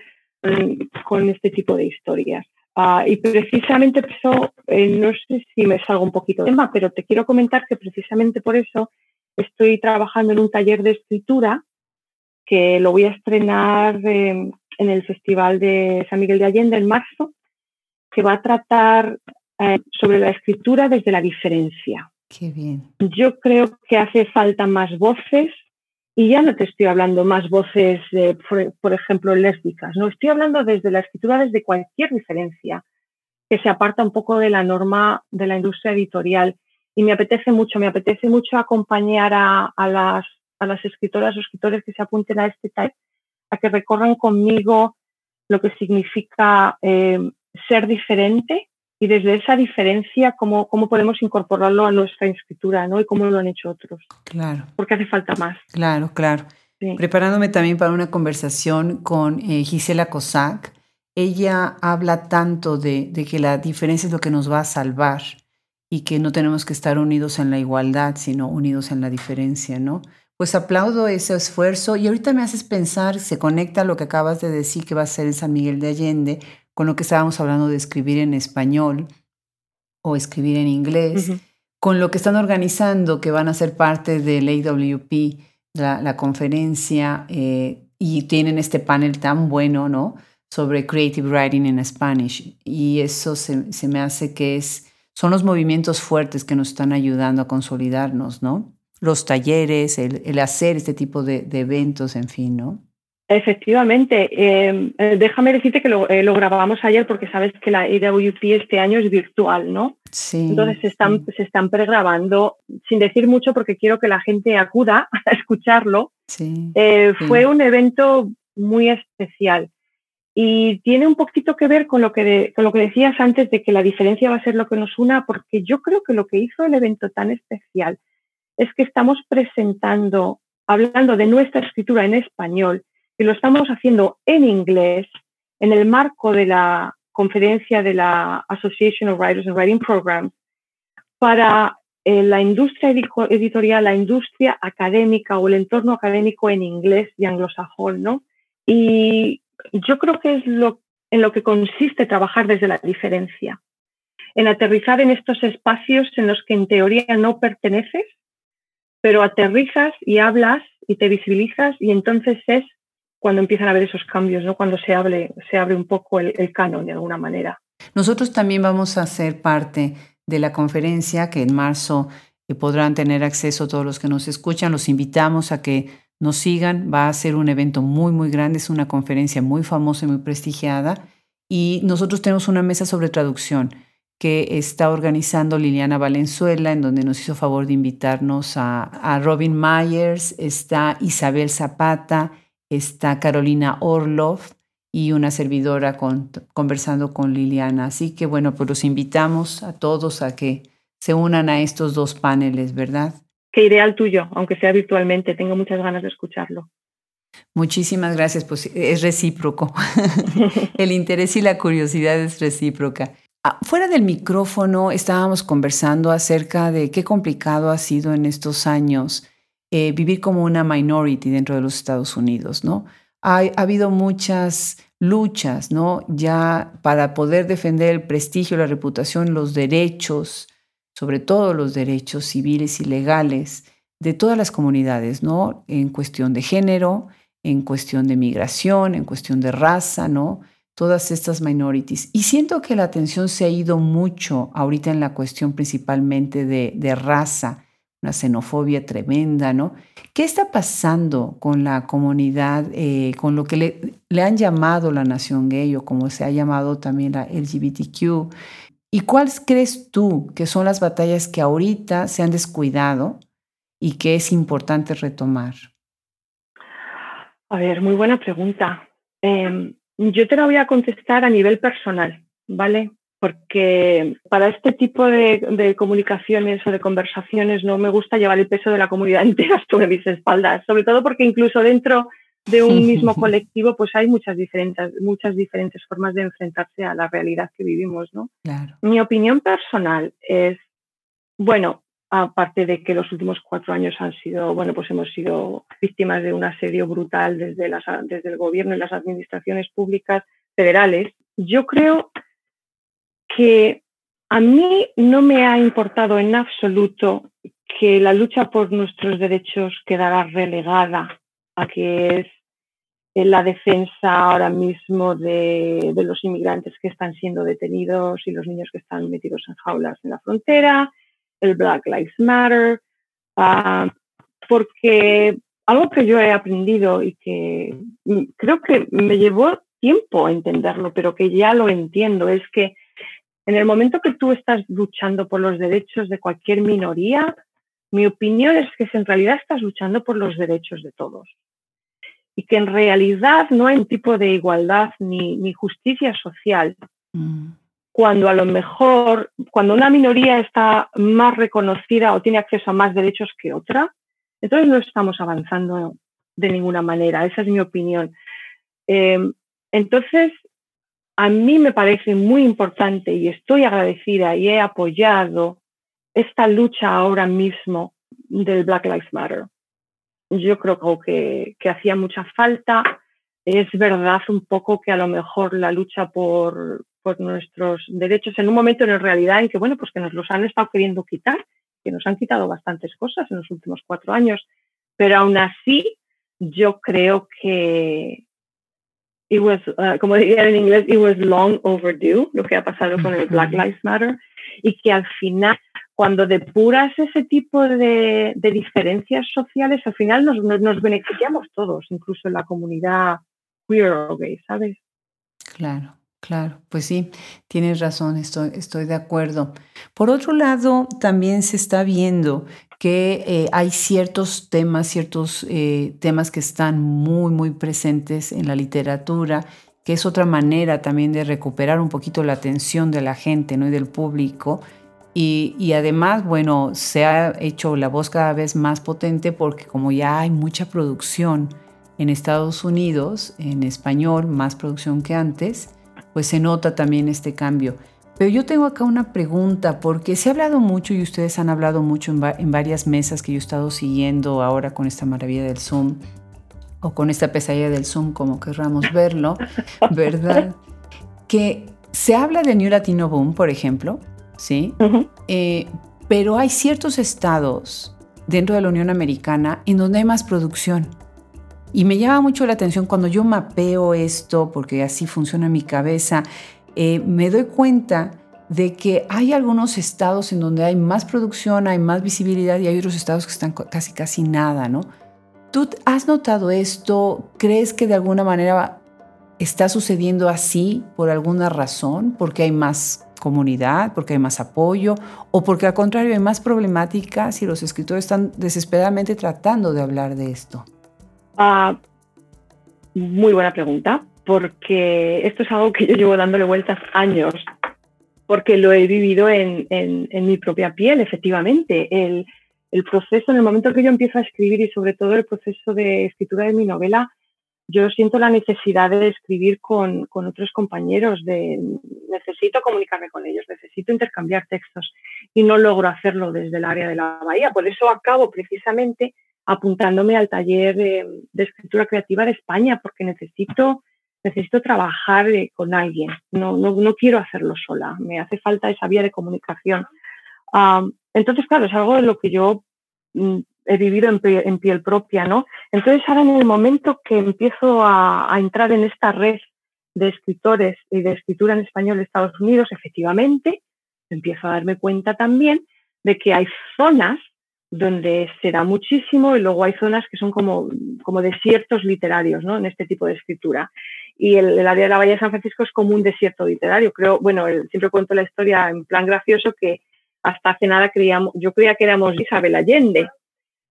Speaker 2: con, este tipo de historias. Ah, y precisamente por eso, eh, no sé si me salgo un poquito de tema, pero te quiero comentar que precisamente por eso estoy trabajando en un taller de escritura que lo voy a estrenar em, en el Festival de San Miguel de Allende en marzo, que va a tratar eh, sobre la escritura desde la diferencia.
Speaker 1: Qué bien.
Speaker 2: Yo creo que hace falta más voces y ya no te estoy hablando más voces, por, ejemplo, lésbicas, no estoy hablando desde la escritura, desde cualquier diferencia que se aparta un poco de la norma de la industria editorial. Y me apetece mucho, me apetece mucho acompañar a, las, a las escritoras o escritores que se apunten a este type, a que recorran conmigo lo que significa eh, ser diferente y desde esa diferencia cómo, cómo podemos incorporarlo a nuestra escritura, ¿no? Y cómo lo han hecho otros.
Speaker 1: Claro.
Speaker 2: Porque hace falta más.
Speaker 1: Claro, claro. Preparándome también para una conversación con eh, Gisela Cossack, ella habla tanto de, de, que la diferencia es lo que nos va a salvar y que no tenemos que estar unidos en la igualdad, sino unidos en la diferencia, ¿no? Pues aplaudo ese esfuerzo y ahorita me haces pensar, se conecta lo que acabas de decir que va a ser en San Miguel de Allende, con lo que estábamos hablando de escribir en español o escribir en inglés, con lo que están organizando, que van a ser parte del AWP, la, la conferencia, eh, y tienen este panel tan bueno, ¿no? Sobre Creative Writing in Spanish. Y eso se, se me hace que es, son los movimientos fuertes que nos están ayudando a consolidarnos, ¿no? Los talleres, el, el hacer este tipo de, de eventos, en fin, ¿no?
Speaker 2: Efectivamente. Em, eh, déjame decirte que lo, eh, lo, grabamos ayer porque sabes que la AWP este año es virtual, ¿no?
Speaker 1: Sí.
Speaker 2: Entonces se están, se están pregrabando, sin decir mucho porque quiero que la gente acuda [laughs] a escucharlo.
Speaker 1: Sí,
Speaker 2: eh, Fue un evento muy especial. Y tiene un poquito que ver con lo que, con lo que decías antes de que la diferencia va a ser lo que nos una, porque yo creo que lo que hizo el evento tan especial es que estamos presentando, hablando de nuestra escritura en español, y lo estamos haciendo en inglés en el marco de la conferencia de la Association of Writers and Writing Programs para eh, la industria editorial, la industria académica o el entorno académico en inglés y anglosajón, ¿no? Y yo creo que es lo, en lo que consiste trabajar desde la diferencia, en aterrizar en estos espacios en los que en teoría no perteneces, pero aterrizas y hablas y te visibilizas y entonces es cuando empiezan a haber esos cambios, ¿no? cuando se, abre, se abre un poco el, el canon de alguna manera.
Speaker 1: Nosotros también vamos a ser parte de la conferencia que en marzo eh, podrán tener acceso todos los que nos escuchan. Los invitamos a que nos sigan. Va a ser un evento muy, muy grande. Es una conferencia muy famosa y muy prestigiada. Y nosotros tenemos una mesa sobre traducción que está organizando Liliana Valenzuela, en donde nos hizo favor de invitarnos a, a Robin Myers, está Isabel Zapata, está Carolina Orlov y una servidora conversando con Liliana. Así que bueno, pues los invitamos a todos a que se unan a estos dos paneles, ¿verdad?
Speaker 2: Qué ideal tuyo, aunque sea virtualmente. Tengo muchas ganas de escucharlo.
Speaker 1: Muchísimas gracias, pues es recíproco. [laughs] El interés y la curiosidad es recíproca. Ah, fuera del micrófono estábamos conversando acerca de qué complicado ha sido en estos años eh, vivir como una minority dentro de los Estados Unidos, ¿no? Ha, ha, habido muchas luchas, ¿no? Ya para poder defender el prestigio, la reputación, los derechos, sobre todo los derechos civiles y legales de todas las comunidades, ¿no? En cuestión de género, en cuestión de migración, en cuestión de raza, ¿no? Todas estas minorities. Y siento que la atención se ha ido mucho ahorita en la cuestión principalmente de, raza una xenofobia tremenda, ¿no? ¿Qué está pasando con la comunidad, eh, con lo que le, han llamado la nación gay o como se ha llamado también la LGBTQ? ¿Y cuáles crees tú que son las batallas que ahorita se han descuidado y que es importante retomar?
Speaker 2: A ver, muy buena pregunta. Em, yo te la voy a contestar a nivel personal, ¿vale? porque para este tipo de, comunicaciones o de conversaciones no me gusta llevar el peso de la comunidad [laughs] entera sobre mis espaldas, sobre todo porque incluso dentro de un [laughs] mismo colectivo pues hay muchas diferentes, muchas diferentes formas de enfrentarse a la realidad que vivimos. ¿no? Mi opinión personal es, bueno, aparte de que los últimos cuatro años han sido, bueno, pues hemos sido víctimas de un asedio brutal desde, las, desde el gobierno y las administraciones públicas federales, yo creo que a mí no me ha importado en absoluto que la lucha por nuestros derechos quedara relegada a que es la defensa ahora mismo de, los inmigrantes que están siendo detenidos y los niños que están metidos en jaulas en la frontera, el Black Lives Matter, ah, porque algo que yo he aprendido y que creo que me llevó tiempo entenderlo, pero que ya lo entiendo, es que en el momento que tú estás luchando por los derechos de cualquier minoría, mi opinión es que en realidad estás luchando por los derechos de todos. Y que en realidad no hay un tipo de igualdad ni, justicia social. Mm. Cuando a lo mejor, cuando una minoría está más reconocida o tiene acceso a más derechos que otra, entonces no estamos avanzando de ninguna manera. Esa es mi opinión. Eh, entonces, a mí me parece muy importante y estoy agradecida y he apoyado esta lucha ahora mismo del Black Lives Matter. Yo creo que hacía mucha falta. Es verdad un poco que a lo mejor la lucha por, por nuestros derechos en un momento en realidad en que, bueno, pues que nos los han estado queriendo quitar, que nos han quitado bastantes cosas en los últimos cuatro años, pero aún así yo creo que, it was, uh, como diría en inglés, it was long overdue, lo que ha pasado con el Black Lives Matter, y que al final, cuando depuras ese tipo de, de diferencias sociales, al final nos, nos, beneficiamos todos, incluso en la comunidad queer o gay, ¿sabes?
Speaker 1: Claro. Claro, pues sí, tienes razón, estoy, estoy de acuerdo. Por otro lado, también se está viendo que eh, hay ciertos temas, ciertos eh, temas que están muy, muy presentes en la literatura, que es otra manera también de recuperar un poquito la atención de la gente ¿no? y del público. Y, y, además, bueno, se ha hecho la voz cada vez más potente porque como ya hay mucha producción en Estados Unidos, en español, más producción que antes, pues se nota también este cambio. Pero yo tengo acá una pregunta, porque se ha hablado mucho y ustedes han hablado mucho en, varias mesas que yo he estado siguiendo ahora con esta maravilla del Zoom, o con esta pesadilla del Zoom, como querramos verlo, [laughs] ¿verdad? que se habla de New Latino Boom, por ejemplo, ¿sí? Eh, pero hay ciertos estados dentro de la Unión Americana en donde hay más producción. Y me llama mucho la atención cuando yo mapeo esto, porque así funciona mi cabeza, eh, me doy cuenta de que hay algunos estados en donde hay más producción, hay más visibilidad y hay otros estados que están casi casi nada, ¿no? ¿Tú has notado esto? ¿Crees que de alguna manera está sucediendo así por alguna razón? ¿Porque hay más comunidad? ¿Porque hay más apoyo? ¿O porque al contrario hay más problemáticas y los escritores están desesperadamente tratando de hablar de esto?
Speaker 2: Ah, muy buena pregunta porque esto es algo que yo llevo dándole vueltas años, porque lo he vivido en, mi propia piel, efectivamente. El, proceso, en el momento que yo empiezo a escribir y sobre todo el proceso de escritura de mi novela, yo siento la necesidad de escribir con, otros compañeros, de necesito comunicarme con ellos, necesito intercambiar textos y no logro hacerlo desde el área de la bahía. Por eso acabo precisamente apuntándome al taller de, escritura creativa de España, porque necesito necesito trabajar eh, con alguien, no, no, no, quiero hacerlo sola, me hace falta esa vía de comunicación. entonces, claro, es algo de lo que yo mm, he vivido en, piel propia, ¿no? Entonces, ahora en el momento que empiezo a, a, entrar en esta red de escritores y de escritura en español de Estados Unidos, efectivamente, empiezo a darme cuenta también de que hay zonas donde se da muchísimo y luego hay zonas que son como, como desiertos literarios ¿no? en este tipo de escritura. Y el, área de la Bahía de San Francisco es como un desierto literario. Creo, bueno, siempre cuento la historia en plan gracioso que hasta hace nada creíamos, yo creía que éramos Isabel Allende.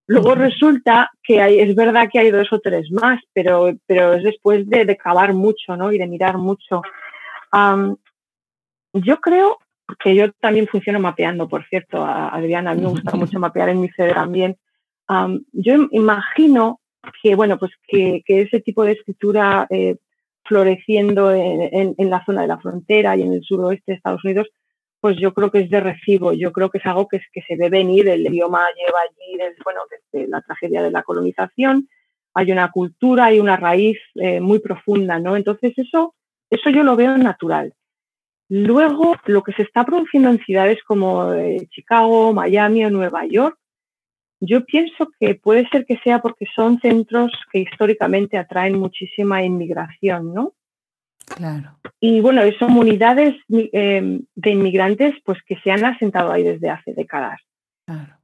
Speaker 2: Luego resulta que hay, es verdad que hay dos o tres más, pero, pero es después de, de cavar mucho ¿no? y de mirar mucho. yo creo que yo también funciono mapeando, por cierto, Adriana, a mí me gusta [laughs] mucho mapear en mi CD también. yo imagino que, bueno, pues que, ese tipo de escritura eh, floreciendo en, la zona de la frontera y en el suroeste de Estados Unidos, pues yo creo que es de recibo, yo creo que es algo que, que se ve venir, el idioma lleva allí desde, bueno, desde la tragedia de la colonización, hay una cultura, hay una raíz eh, muy profunda, ¿no? Entonces eso, eso yo lo veo natural. Luego, lo que se está produciendo en ciudades como eh, Chicago, Miami o Nueva York, yo pienso que puede ser que sea porque son centros que históricamente atraen muchísima inmigración, ¿no?
Speaker 1: Claro.
Speaker 2: Y bueno, son comunidades em, de inmigrantes pues que se han asentado ahí desde hace décadas. Claro.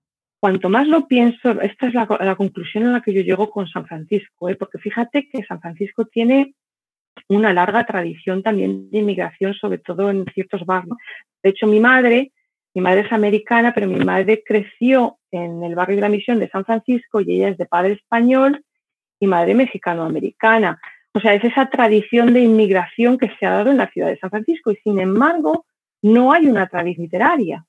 Speaker 2: Cuanto más lo pienso, esta es la, conclusión a la que yo llego con San Francisco, ¿eh? porque fíjate que San Francisco tiene una larga tradición también de inmigración, sobre todo en ciertos barrios. De hecho, mi madre, mi madre es americana, pero mi madre creció en el barrio de la Misión de San Francisco y ella es de padre español y madre mexicano-americana. O sea, es esa tradición de inmigración que se ha dado en la ciudad de San Francisco y sin embargo no hay una tradición literaria.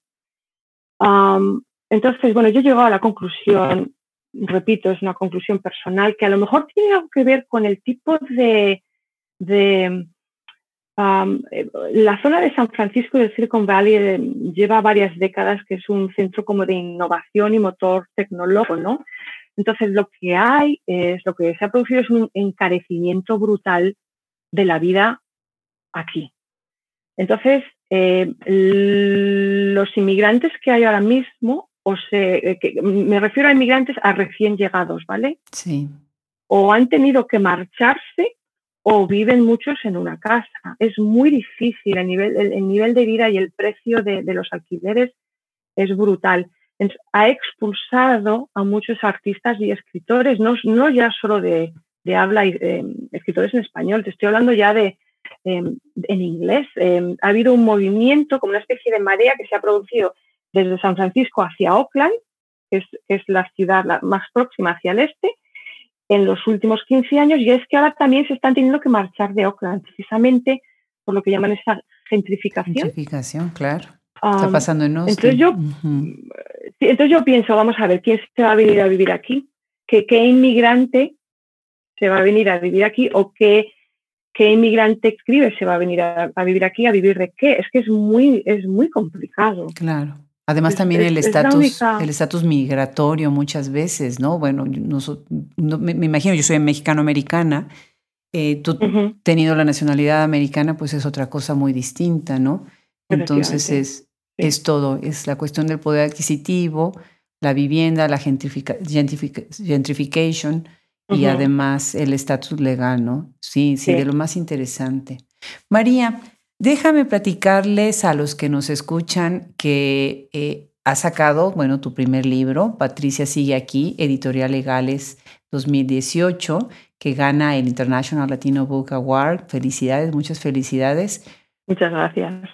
Speaker 2: entonces, bueno, yo llego a la conclusión, repito, es una conclusión personal, que a lo mejor tiene algo que ver con el tipo de, de eh, la zona de San Francisco del Silicon Valley eh, lleva varias décadas que es un centro como de innovación y motor tecnológico, ¿no? Entonces lo que hay es, lo que se ha producido es un encarecimiento brutal de la vida aquí. Entonces, eh, los inmigrantes que hay ahora mismo, o se, me refiero a inmigrantes a recién llegados, ¿vale?
Speaker 1: Sí.
Speaker 2: O han tenido que marcharse o viven muchos en una casa. Es muy difícil, el nivel, el, nivel de vida y el precio de, los alquileres es brutal. Ha expulsado a muchos artistas y escritores, no, ya solo de, habla eh, escritores en español, te estoy hablando ya de em, en inglés. Em, ha habido un movimiento, como una especie de marea que se ha producido desde San Francisco hacia Oakland, que es la ciudad más próxima hacia el este, en los últimos 15 años, y es que ahora también se están teniendo que marchar de Oakland, precisamente por lo que llaman esa gentrificación.
Speaker 1: Gentrificación, claro. Está pasando en
Speaker 2: Austin. Entonces yo, entonces yo pienso, vamos a ver, ¿quién se va a venir a vivir aquí? ¿Qué, qué inmigrante se va a venir a vivir aquí o qué, qué inmigrante escribe se va a venir a, vivir aquí, a vivir de qué? Es que es muy, es muy complicado.
Speaker 1: Claro. Además también el estatus el estatus migratorio muchas veces, ¿no? Bueno, no, me, imagino, yo soy mexicano-americana, eh, tú teniendo la nacionalidad americana, pues es otra cosa muy distinta, ¿no? Entonces es, es todo, es la cuestión del poder adquisitivo, la vivienda, la gentrification y además el estatus legal, ¿no? Sí, sí, de lo más interesante. María, Déjame platicarles a los que nos escuchan que eh, ha sacado, bueno, tu primer libro, Patricia sigue aquí, Editorial Legales 2018, que gana el International Latino Book Award. Felicidades, muchas felicidades.
Speaker 2: Muchas gracias.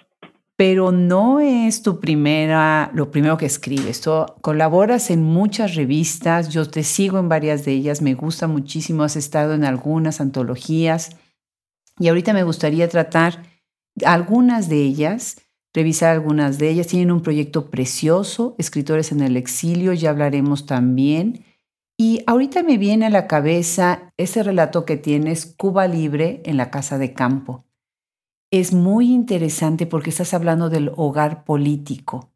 Speaker 1: Pero no es tu primera, lo primero que escribes. Tú colaboras en muchas revistas, yo te sigo en varias de ellas, me gusta muchísimo, has estado en algunas antologías y ahorita me gustaría tratar algunas de ellas, revisar algunas de ellas, tienen un proyecto precioso, Escritores en el Exilio, ya hablaremos también. Y ahorita me viene a la cabeza ese relato que tienes, Cuba Libre en la Casa de Campo. Es muy interesante porque estás hablando del hogar político.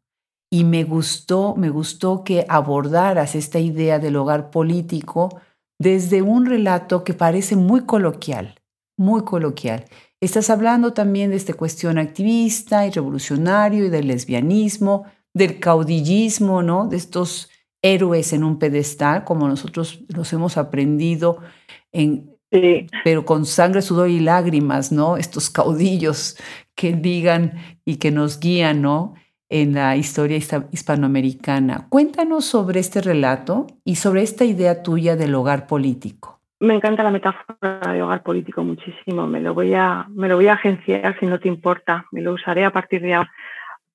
Speaker 1: Y me gustó, me gustó que abordaras esta idea del hogar político desde un relato que parece muy coloquial, muy coloquial. Estás hablando también de esta cuestión activista y revolucionario y del lesbianismo, del caudillismo, ¿no? De estos héroes en un pedestal, como nosotros los hemos aprendido, en, pero con sangre, sudor y lágrimas, ¿no? Estos caudillos que digan y que nos guían, ¿no? En la historia hispanoamericana. Cuéntanos sobre este relato y sobre esta idea tuya del hogar político.
Speaker 2: Me encanta la metáfora de hogar político muchísimo. Me lo voy a, me lo voy a agenciar si no te importa. Me lo usaré a partir de ahora.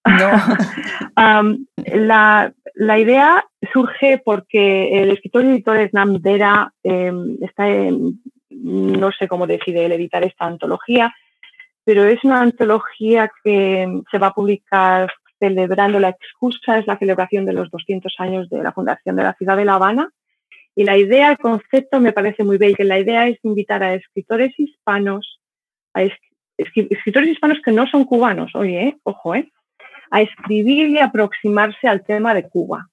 Speaker 2: [laughs] la, la, idea surge porque el escritor y editor Snam Dera em, está en, no sé cómo decide él editar esta antología, pero es una antología que se va a publicar celebrando la excusa, es la celebración de los 200 años de la fundación de la ciudad de La Habana y la idea, el concepto me parece muy bello. La idea es invitar a escritores hispanos, a escritores hispanos que no son cubanos, oye, eh, ojo, eh, a escribir y aproximarse al tema de Cuba.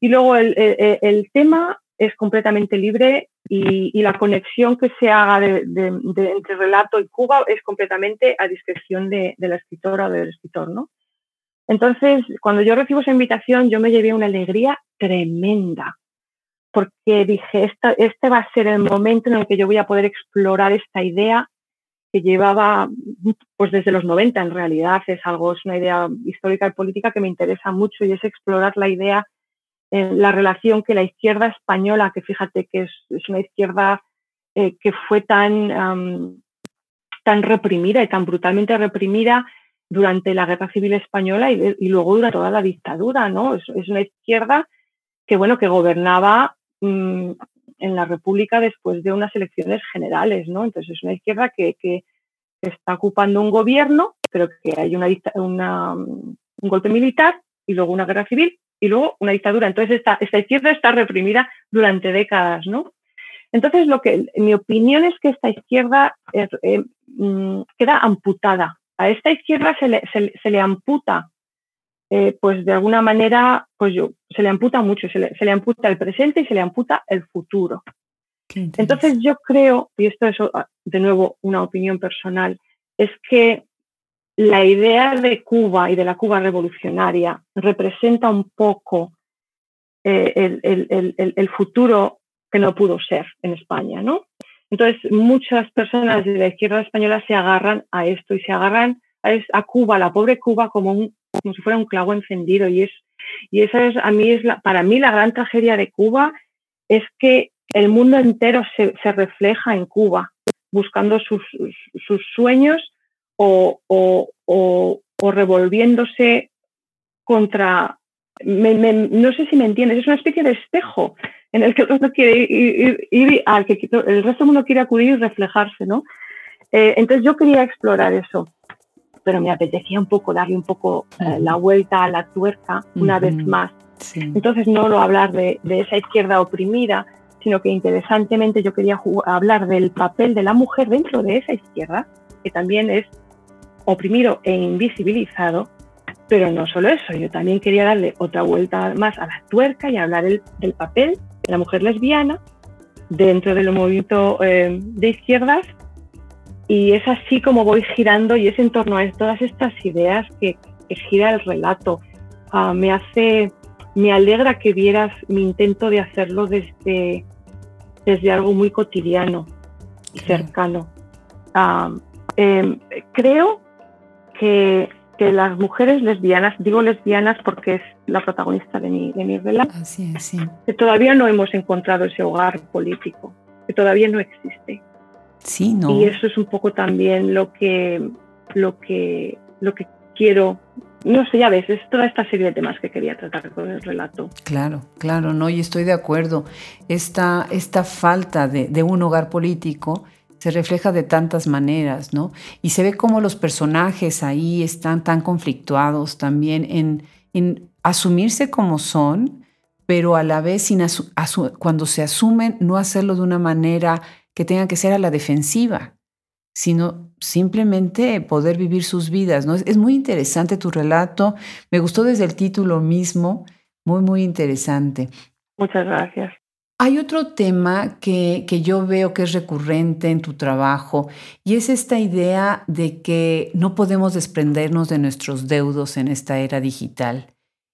Speaker 2: Y luego el, tema es completamente libre y, la conexión que se haga entre relato y Cuba es completamente a discreción de, la escritora o del escritor, ¿no? Entonces, cuando yo recibo esa invitación, yo me llevé una alegría tremenda, porque dije, este va a ser el momento en el que yo voy a poder explorar esta idea que llevaba pues desde los 90 en realidad, es algo, es una idea histórica y política que me interesa mucho y es explorar la idea, eh, la relación que la izquierda española, que fíjate que es, una izquierda eh, que fue tan, tan reprimida y tan brutalmente reprimida durante la Guerra Civil Española y, luego durante toda la dictadura, ¿no? Es, es, una izquierda que, bueno, que gobernaba Mm, en la República después de unas elecciones generales, ¿no? Entonces es una izquierda que, está ocupando un gobierno, pero que hay una, un golpe militar y luego una guerra civil y luego una dictadura. Entonces esta, izquierda está reprimida durante décadas, ¿no? Entonces lo que mi opinión es que esta izquierda eh, mm, queda amputada. A esta izquierda se le, se le amputa eh, pues de alguna manera, pues yo, se le amputa mucho, se le, amputa el presente y se le amputa el futuro. Entonces yo creo, y esto es ah, de nuevo una opinión personal, es que la idea de Cuba y de la Cuba revolucionaria representa un poco eh, el, futuro que no pudo ser en España, ¿no? Entonces, muchas personas de la izquierda española se agarran a esto y se agarran a, a Cuba, la pobre Cuba, como un como si fuera un clavo encendido. Y, es, y esa es, a mí es la, para mí la gran tragedia de Cuba es que el mundo entero se, refleja en Cuba, buscando sus, sueños o, o, o, revolviéndose contra no sé si me entiendes, es una especie de espejo en el que el resto quiere ir, al que el resto del mundo quiere acudir y reflejarse, ¿no? Eh, entonces yo quería explorar eso, pero me apetecía un poco darle un poco eh, la vuelta a la tuerca una vez más. Entonces no lo hablar de, de, esa izquierda oprimida, sino que interesantemente yo quería hablar del papel de la mujer dentro de esa izquierda, que también es oprimido e invisibilizado, pero no solo eso, yo también quería darle otra vuelta más a la tuerca y hablar del papel de la mujer lesbiana dentro del movimiento eh, de izquierdas y es así como voy girando y es en torno a todas estas ideas que, gira el relato. Ah, me hace, me alegra que vieras mi intento de hacerlo desde, desde algo muy cotidiano y cercano. Ah, em, creo que, que, las mujeres lesbianas, digo lesbianas porque es la protagonista de mi, de mi relato, que todavía no hemos encontrado ese hogar político, que todavía no existe.
Speaker 1: Sí, no.
Speaker 2: Y eso es un poco también lo que, lo que, lo que quiero no sé, ya ves, es toda esta serie de temas que quería tratar con el relato.
Speaker 1: Claro, claro, no, y estoy de acuerdo. Esta, esta falta de, de, un hogar político se refleja de tantas maneras, ¿no? Y se ve cómo los personajes ahí están tan conflictuados también en, en asumirse como son, pero a la vez sin cuando se asumen no hacerlo de una manera que tenga que ser a la defensiva, sino simplemente poder vivir sus vidas. ¿no? Es, muy interesante tu relato, me gustó desde el título mismo, muy, muy interesante.
Speaker 2: Muchas gracias.
Speaker 1: Hay otro tema que, que, yo veo que es recurrente en tu trabajo y es esta idea de que no podemos desprendernos de nuestros deudos en esta era digital.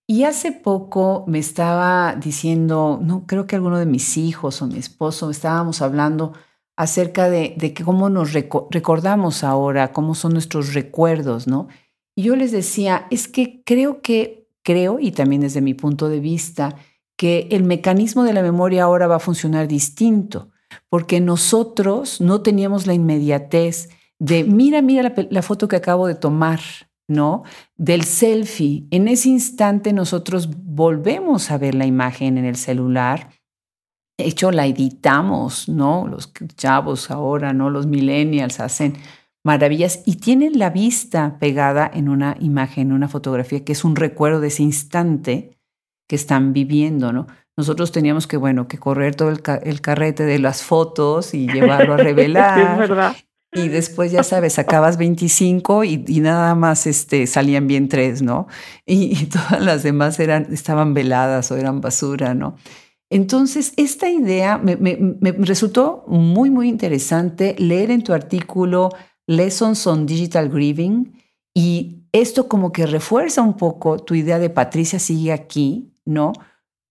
Speaker 1: Y hace poco me estaba diciendo, no creo que alguno de mis hijos o mi esposo estábamos hablando acerca de, de cómo nos recordamos ahora, cómo son nuestros recuerdos, ¿no? Y yo les decía, es que creo que, creo, y también desde mi punto de vista, que el mecanismo de la memoria ahora va a funcionar distinto, porque nosotros no teníamos la inmediatez de, mira, mira la, la foto que acabo de tomar, ¿no? Del selfie. En ese instante nosotros volvemos a ver la imagen en el celular de hecho, la editamos, ¿no? Los chavos ahora, ¿no? Los millennials hacen maravillas y tienen la vista pegada en una imagen, en una fotografía, que es un recuerdo de ese instante que están viviendo, ¿no? Nosotros teníamos que, bueno, que correr todo el, carrete de las fotos y [laughs] llevarlo a revelar.
Speaker 2: es verdad.
Speaker 1: Y después, ya sabes, sacabas 25 y, nada más este, salían bien tres, ¿no? Y, y, todas las demás eran, estaban veladas o eran basura, ¿no? Entonces, esta idea me, resultó muy, muy interesante leer en tu artículo Lessons on Digital Grieving y esto como que refuerza un poco tu idea de Patricia sigue aquí, ¿no?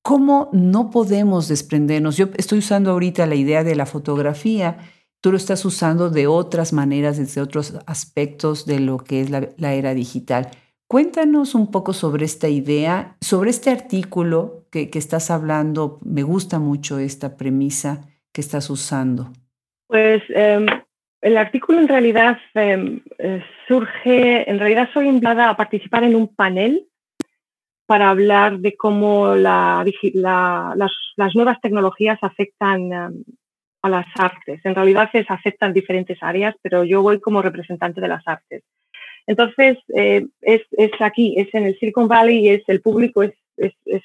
Speaker 1: ¿Cómo no podemos desprendernos? Yo estoy usando ahorita la idea de la fotografía, tú lo estás usando de otras maneras, desde otros aspectos de lo que es la era digital. Cuéntanos un poco sobre esta idea, sobre este artículo que, estás hablando. Me gusta mucho esta premisa que estás usando.
Speaker 2: Pues em, el artículo en realidad em, eh, surge, en realidad soy invitada a participar en un panel para hablar de cómo las, nuevas tecnologías afectan em, a las artes. En realidad se afectan diferentes áreas, pero yo voy como representante de las artes. Entonces, eh, es, aquí, es en el Silicon Valley y es, el público es,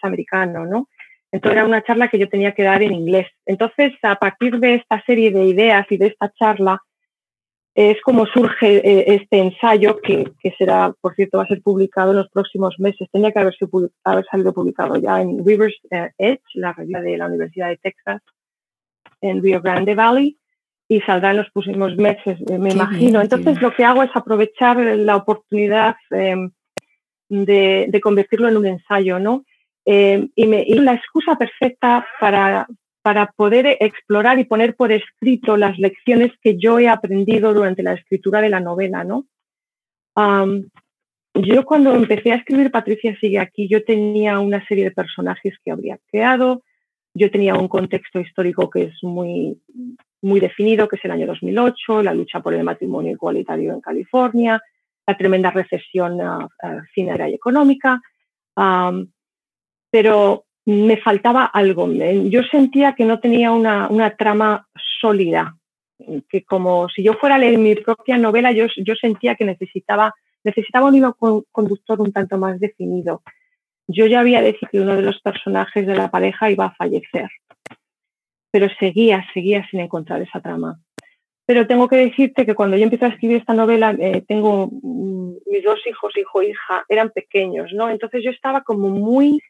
Speaker 2: americano, ¿no? Entonces era una charla que yo tenía que dar en inglés. Entonces, a partir de esta serie de ideas y de esta charla, es como surge eh, este ensayo, que, será, por cierto, va a ser publicado en los próximos meses. Tenía que haber, haber salido publicado ya en Rivers eh, Edge, la revista de la Universidad de Texas, en Rio Grande Valley y saldrá en los próximos meses, eh, me imagino. Entonces lo que hago es aprovechar la oportunidad em, de, convertirlo en un ensayo, ¿no? Em, y, me, la excusa perfecta para, para poder explorar y poner por escrito las lecciones que yo he aprendido durante la escritura de la novela, ¿no? yo cuando empecé a escribir Patricia sigue aquí, yo tenía una serie de personajes que habría creado, yo tenía un contexto histórico que es muy, muy definido, que es el año 2008, la lucha por el matrimonio igualitario en California, la tremenda recesión uh, financiera y económica. pero me faltaba algo. Yo sentía que no tenía una, una trama sólida, que como si yo fuera a leer mi propia novela, yo, yo sentía que necesitaba, necesitaba un hilo conductor un tanto más definido. Yo ya había decidido que uno de los personajes de la pareja iba a fallecer, pero seguía, seguía sin encontrar esa trama. Pero tengo que decirte que cuando yo empecé a escribir esta novela, eh, tengo mm, mis dos hijos, hijo e hija, eran pequeños, ¿no? Entonces yo estaba como muy,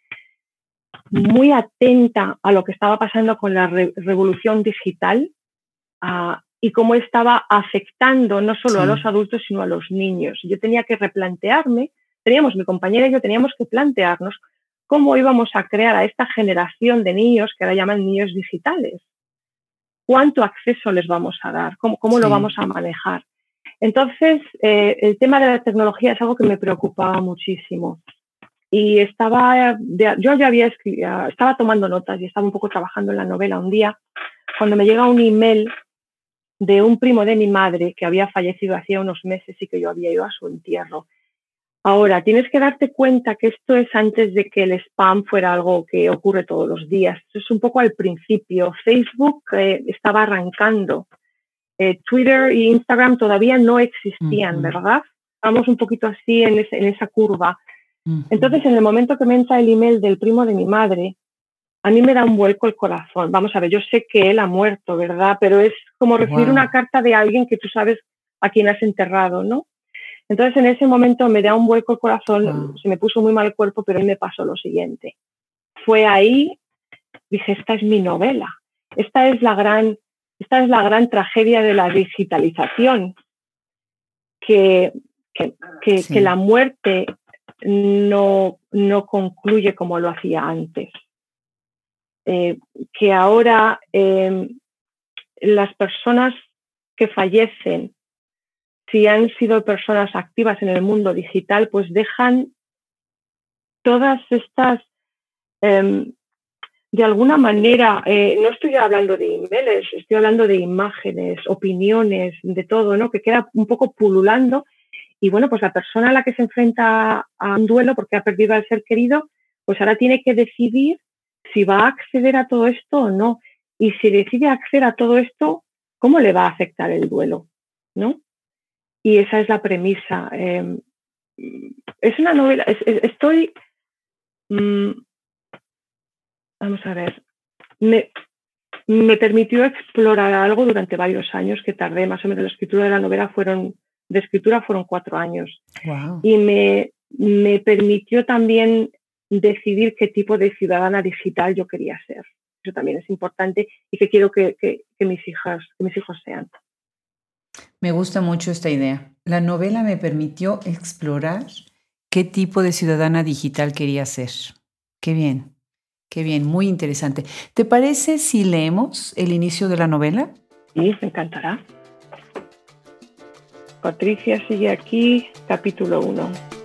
Speaker 2: muy atenta a lo que estaba pasando con la revolución digital y cómo estaba afectando no solo a los adultos, sino a los niños. Yo tenía que replantearme, teníamos, mi compañera y yo teníamos que plantearnos cómo íbamos a crear a esta generación de niños que ahora llaman niños digitales cuánto acceso les vamos a dar, cómo, lo vamos a manejar. Entonces, eh, el tema de la tecnología es algo que me preocupaba muchísimo. Y estaba, yo ya había estaba tomando notas y estaba un poco trabajando en la novela un día, cuando me llega un email de un primo de mi madre que había fallecido hacía unos meses y que yo había ido a su entierro. Ahora, tienes que darte cuenta que esto es antes de que el spam fuera algo que ocurre todos los días. Esto es un poco al principio. Facebook eh, estaba arrancando. Eh, Twitter e Instagram todavía no existían, ¿verdad? Vamos un poquito así en, esa curva. Entonces, en el momento que me entra el email del primo de mi madre, a mí me da un vuelco el corazón. Vamos a ver, yo sé que él ha muerto, ¿verdad? Pero es como recibir una carta de alguien que tú sabes a quién has enterrado, ¿no? Entonces en ese momento me da un vuelco el corazón, se me puso muy mal el cuerpo, pero ahí me pasó lo siguiente. Fue ahí, dije, esta es mi novela, esta es la gran, esta es la gran tragedia de la digitalización, que, que, la muerte no, no concluye como lo hacía antes. Eh, que ahora em, las personas que fallecen si han sido personas activas en el mundo digital, pues dejan todas estas, em, de alguna manera, eh, no estoy hablando de emails, estoy hablando de imágenes, opiniones, de todo, ¿no? Que queda un poco pululando. Y bueno, pues la persona a la que se enfrenta a un duelo porque ha perdido al ser querido, pues ahora tiene que decidir si va a acceder a todo esto o no. Y si decide acceder a todo esto, ¿cómo le va a afectar el duelo? ¿No? Y esa es la premisa. Em, es una novela, estoy... Mm, vamos a ver, me, me, permitió explorar algo durante varios años que tardé, más o menos la escritura de la novela fueron, de escritura fueron cuatro años. Y me, me permitió también decidir qué tipo de ciudadana digital yo quería ser. Eso también es importante y que quiero que, que, que mis hijas, que mis hijos sean.
Speaker 1: Me gusta mucho esta idea. La novela me permitió explorar qué tipo de ciudadana digital quería ser. Qué bien, qué bien, muy interesante. ¿Te parece si leemos el inicio de la novela?
Speaker 2: Sí, me encantará. Patricia sigue aquí, capítulo 1.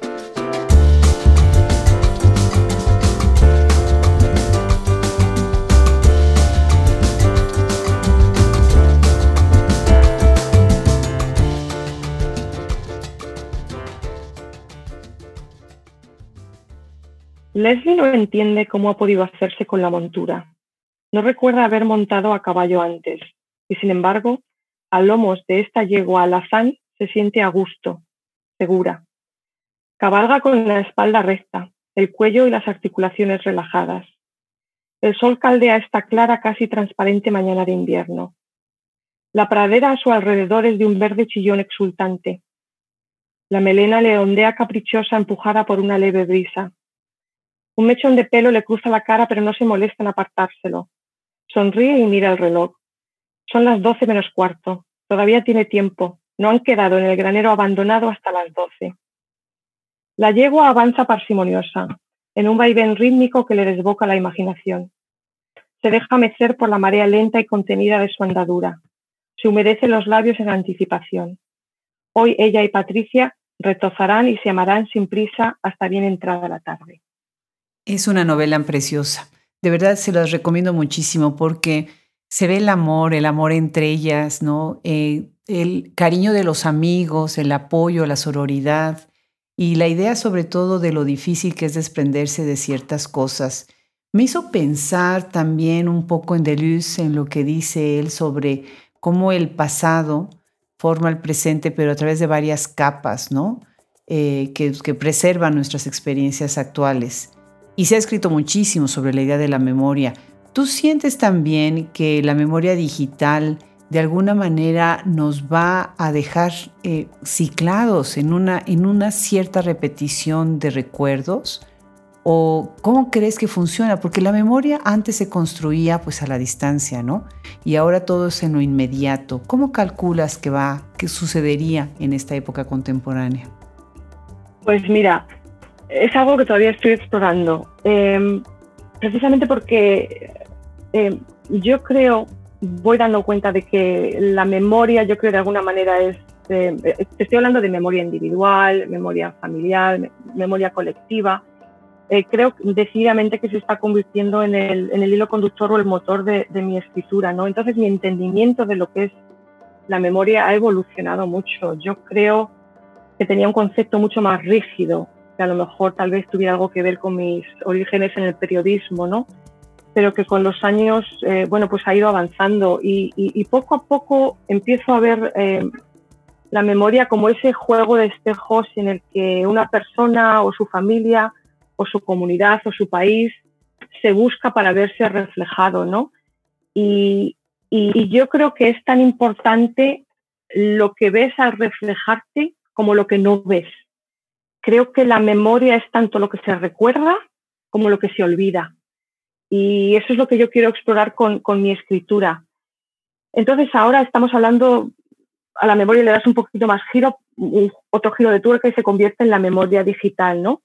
Speaker 2: Leslie no entiende cómo ha podido hacerse con la montura. No recuerda haber montado a caballo antes, y sin embargo, a lomos de esta yegua alazán se siente a gusto, segura. Cabalga con la espalda recta, el cuello y las articulaciones relajadas. El sol caldea esta clara, casi transparente mañana de invierno. La pradera a su alrededor es de un verde chillón exultante. La melena le ondea caprichosa empujada por una leve brisa. Un mechón de pelo le cruza la cara, pero no se molesta en apartárselo. Sonríe y mira el reloj. Son las doce menos cuarto. Todavía tiene tiempo. No han quedado en el granero abandonado hasta las doce. La yegua avanza parsimoniosa, en un vaivén rítmico que le desboca la imaginación. Se deja mecer por la marea lenta y contenida de su andadura. Se humedece los labios en anticipación. Hoy ella y Patricia retozarán y se amarán sin prisa hasta bien entrada la tarde.
Speaker 1: Es una novela preciosa. De verdad se las recomiendo muchísimo porque se ve el amor, el amor entre ellas, ¿no? Eh, el cariño de los amigos, el apoyo, la sororidad. y la idea sobre todo de lo difícil que es desprenderse de ciertas cosas. Me hizo pensar también un poco en Deleuze, en lo que dice él sobre cómo el pasado forma el presente, pero a través de varias capas, ¿no? Eh, que, que preservan nuestras experiencias actuales. Y se ha escrito muchísimo sobre la idea de la memoria. ¿Tú sientes también que la memoria digital de alguna manera nos va a dejar eh, ciclados en una, en una cierta repetición de recuerdos? ¿O cómo crees que funciona? Porque la memoria antes se construía pues a la distancia, ¿no? Y ahora todo es en lo inmediato. ¿Cómo calculas que va, qué sucedería en esta época contemporánea?
Speaker 2: Pues mira, es algo que todavía estoy explorando. Em, precisamente porque em, yo creo voy dando cuenta de que la memoria, yo creo de alguna manera es, te estoy hablando de memoria individual, memoria familiar, memoria colectiva. Eh, creo decididamente que se está convirtiendo en el, en el hilo conductor o el motor de, mi escritura, ¿no? Entonces mi entendimiento de lo que es la memoria ha evolucionado mucho. Yo creo que tenía un concepto mucho más rígido, que a lo mejor tal vez tuviera algo que ver con mis orígenes en el periodismo, ¿no? pero que con los años, eh, bueno, pues ha ido avanzando y, poco a poco empiezo a ver eh, la memoria como ese juego de espejos en el que una persona o su familia o su comunidad o su país se busca para verse reflejado, ¿no? Y, y yo creo que es tan importante lo que ves al reflejarte como lo que no ves. Creo que la memoria es tanto lo que se recuerda como lo que se olvida. Y eso es lo que yo quiero explorar con, con mi escritura. Entonces ahora estamos hablando, a la memoria le das un poquito más giro, otro giro de tuerca y se convierte en la memoria digital, ¿no?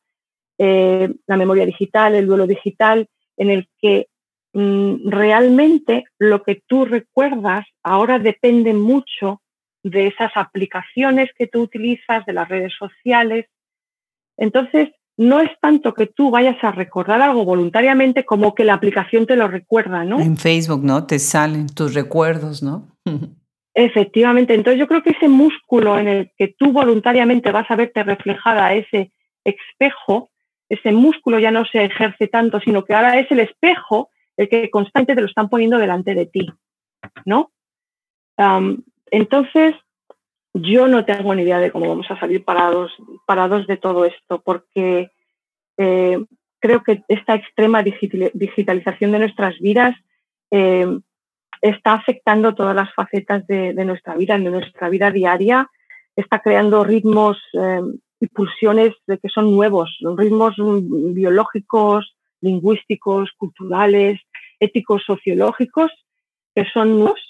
Speaker 2: Eh, la memoria digital, el duelo digital, en el que mm, realmente lo que tú recuerdas ahora depende mucho de esas aplicaciones que tú utilizas, de las redes sociales. Entonces, no es tanto que tú vayas a recordar algo voluntariamente como que la aplicación te lo recuerda, ¿no?
Speaker 1: En Facebook, ¿no? Te salen tus recuerdos, ¿no? [laughs]
Speaker 2: Efectivamente. Entonces yo creo que ese músculo en el que tú voluntariamente vas a verte reflejada ese espejo, ese músculo ya no se ejerce tanto, sino que ahora es el espejo el que constantemente te lo están poniendo delante de ti, ¿no? entonces, yo no tengo ni idea de cómo vamos a salir parados, parados de todo esto, porque eh, creo que esta extrema digitalización de nuestras vidas eh, está afectando todas las facetas de, nuestra vida, de nuestra vida diaria, está creando ritmos eh, y pulsiones que son nuevos, ritmos biológicos, lingüísticos, culturales, éticos, sociológicos, que son nuevos,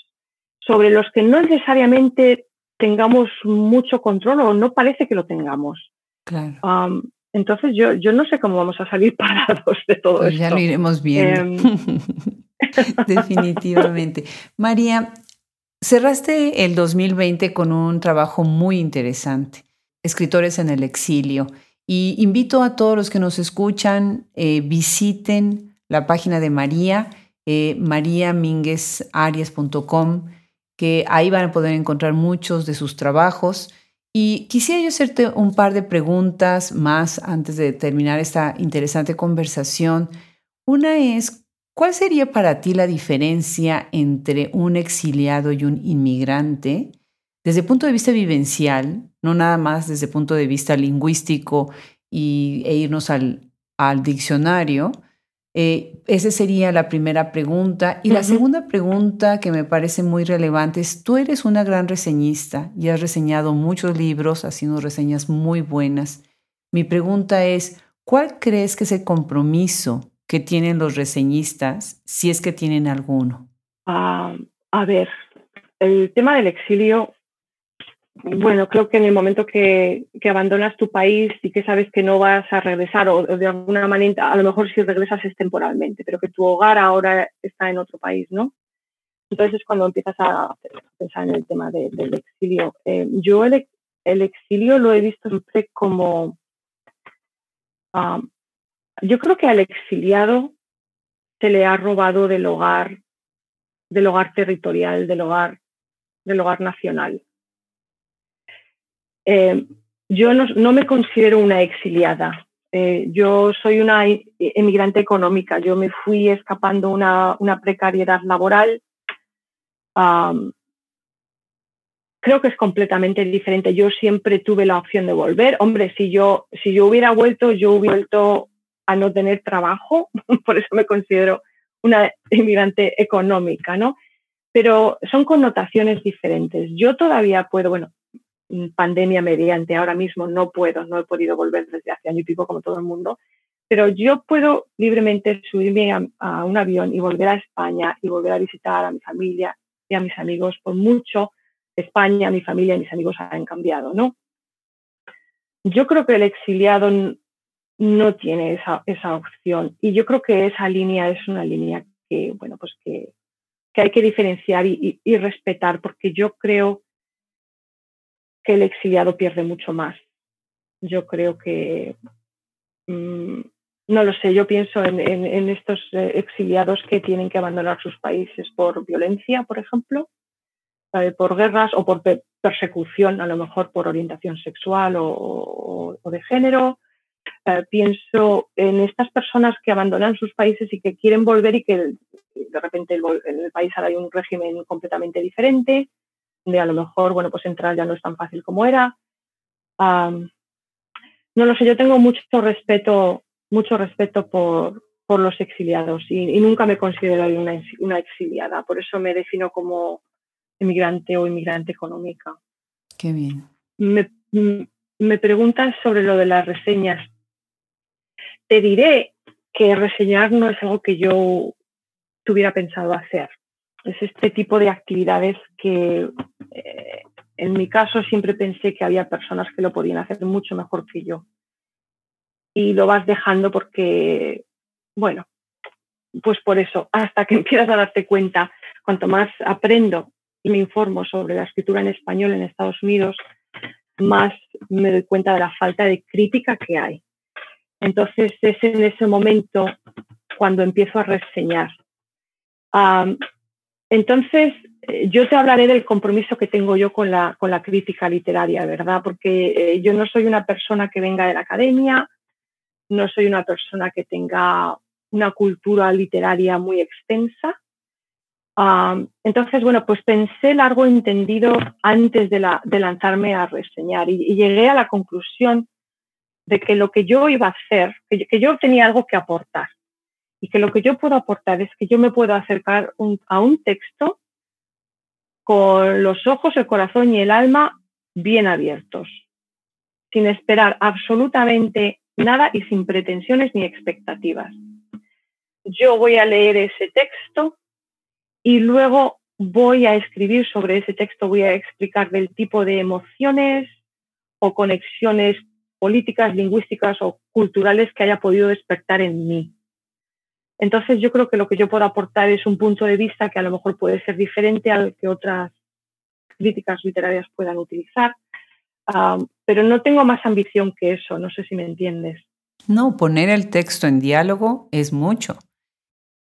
Speaker 2: sobre los que no necesariamente tengamos mucho control o no parece que lo tengamos.
Speaker 1: Claro.
Speaker 2: entonces yo, yo no sé cómo vamos a salir [laughs] parados de todo pues
Speaker 1: esto. Ya lo iremos viendo. Em, [laughs] Definitivamente. María, cerraste el 2020 con un trabajo muy interesante, Escritores en el Exilio. Y invito a todos los que nos escuchan, eh, visiten la página de María, eh, mariaminguesarias.com que ahí van a poder encontrar muchos de sus trabajos. Y quisiera yo hacerte un par de preguntas más antes de terminar esta interesante conversación. Una es, ¿cuál sería para ti la diferencia entre un exiliado y un inmigrante desde el punto de vista vivencial, no nada más desde el punto de vista lingüístico y, e irnos al, al diccionario, eh, esa sería la primera pregunta. Y la segunda pregunta que me parece muy relevante es, tú eres una gran reseñista y has reseñado muchos libros, haciendo reseñas muy buenas. Mi pregunta es, ¿cuál crees que es el compromiso que tienen los reseñistas, si es que tienen alguno?
Speaker 2: Ah, a ver, el tema del exilio bueno, creo que en el momento que, abandonas tu país y que sabes que no vas a regresar o, de alguna manera, a lo mejor si regresas es temporalmente, pero que tu hogar ahora está en otro país, ¿no? Entonces es cuando empiezas a pensar en el tema del exilio. Eh, yo el, exilio lo he visto siempre como... Ah, yo creo que al exiliado se le ha robado del hogar, del hogar territorial, del hogar, del hogar nacional. Eh, yo no, me considero una exiliada. Eh, yo soy una emigrante económica. Yo me fui escapando una, una precariedad laboral. creo que es completamente diferente. Yo siempre tuve la opción de volver. Hombre, si yo, si yo hubiera vuelto, yo hubiera vuelto a no tener trabajo. [laughs] Por eso me considero una inmigrante económica, ¿no? Pero son connotaciones diferentes. Yo todavía puedo, bueno, pandemia mediante, ahora mismo no puedo, no he podido volver desde hace año y pico como todo el mundo, pero yo puedo libremente subirme a, un avión y volver a España y volver a visitar a mi familia y a mis amigos, por mucho España, mi familia y mis amigos han cambiado, ¿no? Yo creo que el exiliado no tiene esa, esa opción y yo creo que esa línea es una línea que, bueno, pues que, que hay que diferenciar y, y respetar porque yo creo que el exiliado pierde mucho más. Yo creo que, mm, no lo sé, yo pienso en, estos eh, exiliados que tienen que abandonar sus países por violencia, por ejemplo, por guerras o por persecución, a lo mejor por orientación sexual o, de género. Eh, pienso en estas personas que abandonan sus países y que quieren volver y que de repente en el país ahora hay un régimen completamente diferente de a lo mejor, bueno, pues entrar ya no es tan fácil como era. no lo sé, yo tengo mucho respeto, mucho respeto por, por los exiliados y, nunca me considero una, una exiliada, por eso me defino como inmigrante o inmigrante económica.
Speaker 1: Qué bien.
Speaker 2: Me, me preguntas sobre lo de las reseñas. Te diré que reseñar no es algo que yo tuviera pensado hacer es este tipo de actividades que eh, en mi caso siempre pensé que había personas que lo podían hacer mucho mejor que yo. Y lo vas dejando porque, bueno, pues por eso, hasta que [laughs] empiezas a darte cuenta, cuanto más aprendo y me informo sobre la escritura en español en Estados Unidos, más me doy cuenta de la falta de crítica que hay. Entonces es en ese momento cuando empiezo a reseñar. Entonces, eh, yo te hablaré del compromiso que tengo yo con la, con la crítica literaria, ¿verdad? Porque eh, yo no soy una persona que venga de la academia, no soy una persona que tenga una cultura literaria muy extensa. entonces, bueno, pues pensé largo entendido antes de, lanzarme a reseñar y, llegué a la conclusión de que lo que yo iba a hacer, que yo tenía algo que aportar y que lo que yo puedo aportar es que yo me puedo acercar a un texto con los ojos, el corazón y el alma bien abiertos, sin esperar absolutamente nada y sin pretensiones ni expectativas. Yo voy a leer ese texto y luego voy a escribir sobre ese texto, voy a explicar del tipo de emociones o conexiones políticas, lingüísticas o culturales que haya podido despertar en mí. Entonces yo creo que lo que yo puedo aportar es un punto de vista que a lo mejor puede ser diferente al que otras críticas literarias puedan utilizar, pero no tengo más ambición que eso, no sé si me entiendes.
Speaker 1: No, poner el texto en diálogo es mucho.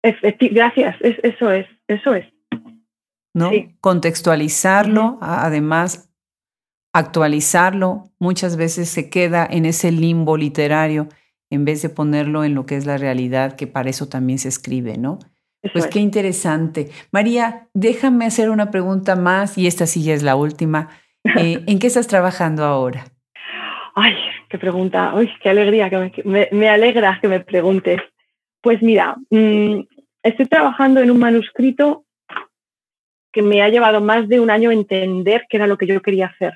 Speaker 2: gracias, eso es, eso es.
Speaker 1: ¿No? Contextualizarlo, además actualizarlo, muchas veces se queda en ese limbo literario en vez de ponerlo en lo que es la realidad, que para eso también se escribe, ¿no? pues qué interesante. María, déjame hacer una pregunta más y esta sí ya es la última. [laughs] Eh, ¿En qué estás trabajando ahora?
Speaker 2: Ay, qué pregunta. Ay, qué alegría que me, me, alegra que me preguntes. Pues mira, mm, estoy trabajando en un manuscrito que me ha llevado más de un año entender qué era lo que yo quería hacer.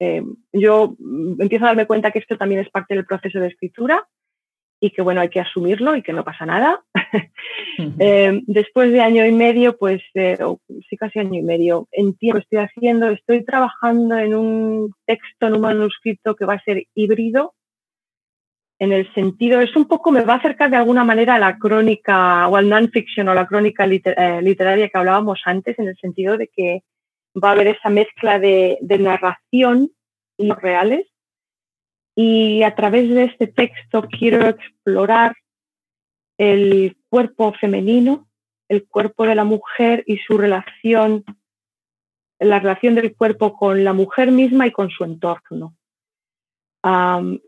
Speaker 2: Eh, yo mm, empiezo a darme cuenta que esto también es parte del proceso de escritura y que bueno, hay que asumirlo y que no pasa nada. [laughs] Eh, después de año y medio, pues eh, sí, casi año y medio, entiendo estoy haciendo, estoy trabajando en un texto, en un manuscrito que va a ser híbrido, en el sentido, es un poco, me va a acercar de alguna manera a la crónica o al non-fiction o la crónica literaria que hablábamos antes, en el sentido de que va a haber esa mezcla de, narración y reales. Y a través de este texto quiero explorar el cuerpo femenino, el cuerpo de la mujer y su relación, la relación del cuerpo con la mujer misma y con su entorno.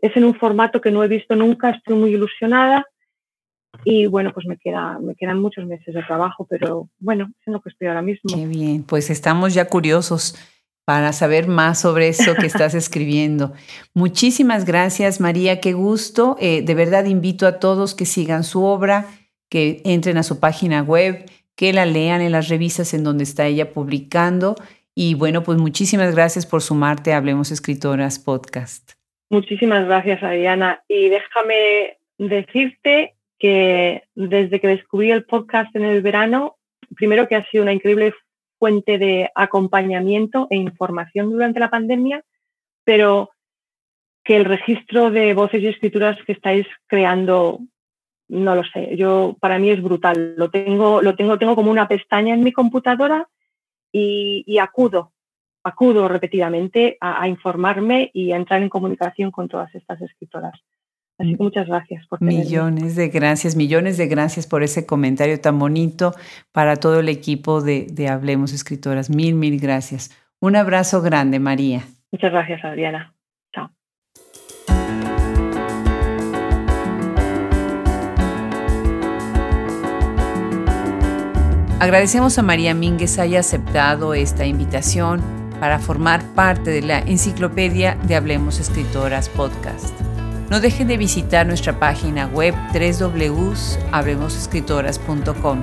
Speaker 2: es en un formato que no he visto nunca, estoy muy ilusionada y bueno, pues me, queda, me quedan muchos meses de trabajo, pero bueno, es en lo que estoy ahora mismo.
Speaker 1: Qué bien, pues estamos ya curiosos para saber más sobre eso que estás [laughs] escribiendo. Muchísimas gracias, María, qué gusto. Eh, de verdad invito a todos que sigan su obra, que entren a su página web, que la lean en las revistas en donde está ella publicando. Y bueno, pues muchísimas gracias por sumarte a Hablemos Escritoras Podcast.
Speaker 2: Muchísimas gracias, Ariana. Y déjame decirte que desde que descubrí el podcast en el verano, primero que ha sido una increíble fuente de acompañamiento e información durante la pandemia, pero que el registro de voces y escrituras que estáis creando, no lo sé, yo para mí es brutal. Lo tengo, lo tengo, tengo como una pestaña en mi computadora y, acudo, acudo repetidamente a, informarme y a entrar en comunicación con todas estas escritoras. Muchas gracias por
Speaker 1: Millones de gracias, millones de gracias por ese comentario tan bonito para todo el equipo de, de Hablemos Escritoras. Mil, mil gracias. Un abrazo grande, María.
Speaker 2: Muchas gracias, Adriana. Chao.
Speaker 1: Agradecemos a María Mínguez haya aceptado esta invitación para formar parte de la enciclopedia de Hablemos Escritoras Podcast. No dejen de visitar nuestra página web www.abrimosescritoras.com.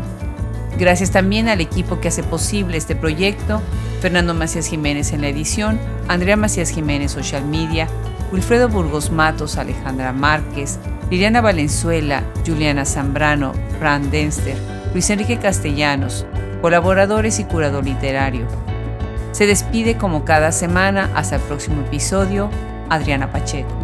Speaker 1: Gracias también al equipo que hace posible este proyecto, Fernando Macías Jiménez en la edición, Andrea Macías Jiménez Social Media, Wilfredo Burgos Matos, Alejandra Márquez, Liliana Valenzuela, Juliana Zambrano, Fran Denster, Luis Enrique Castellanos, colaboradores y curador literario. Se despide como cada semana hasta el próximo episodio, Adriana Pacheco.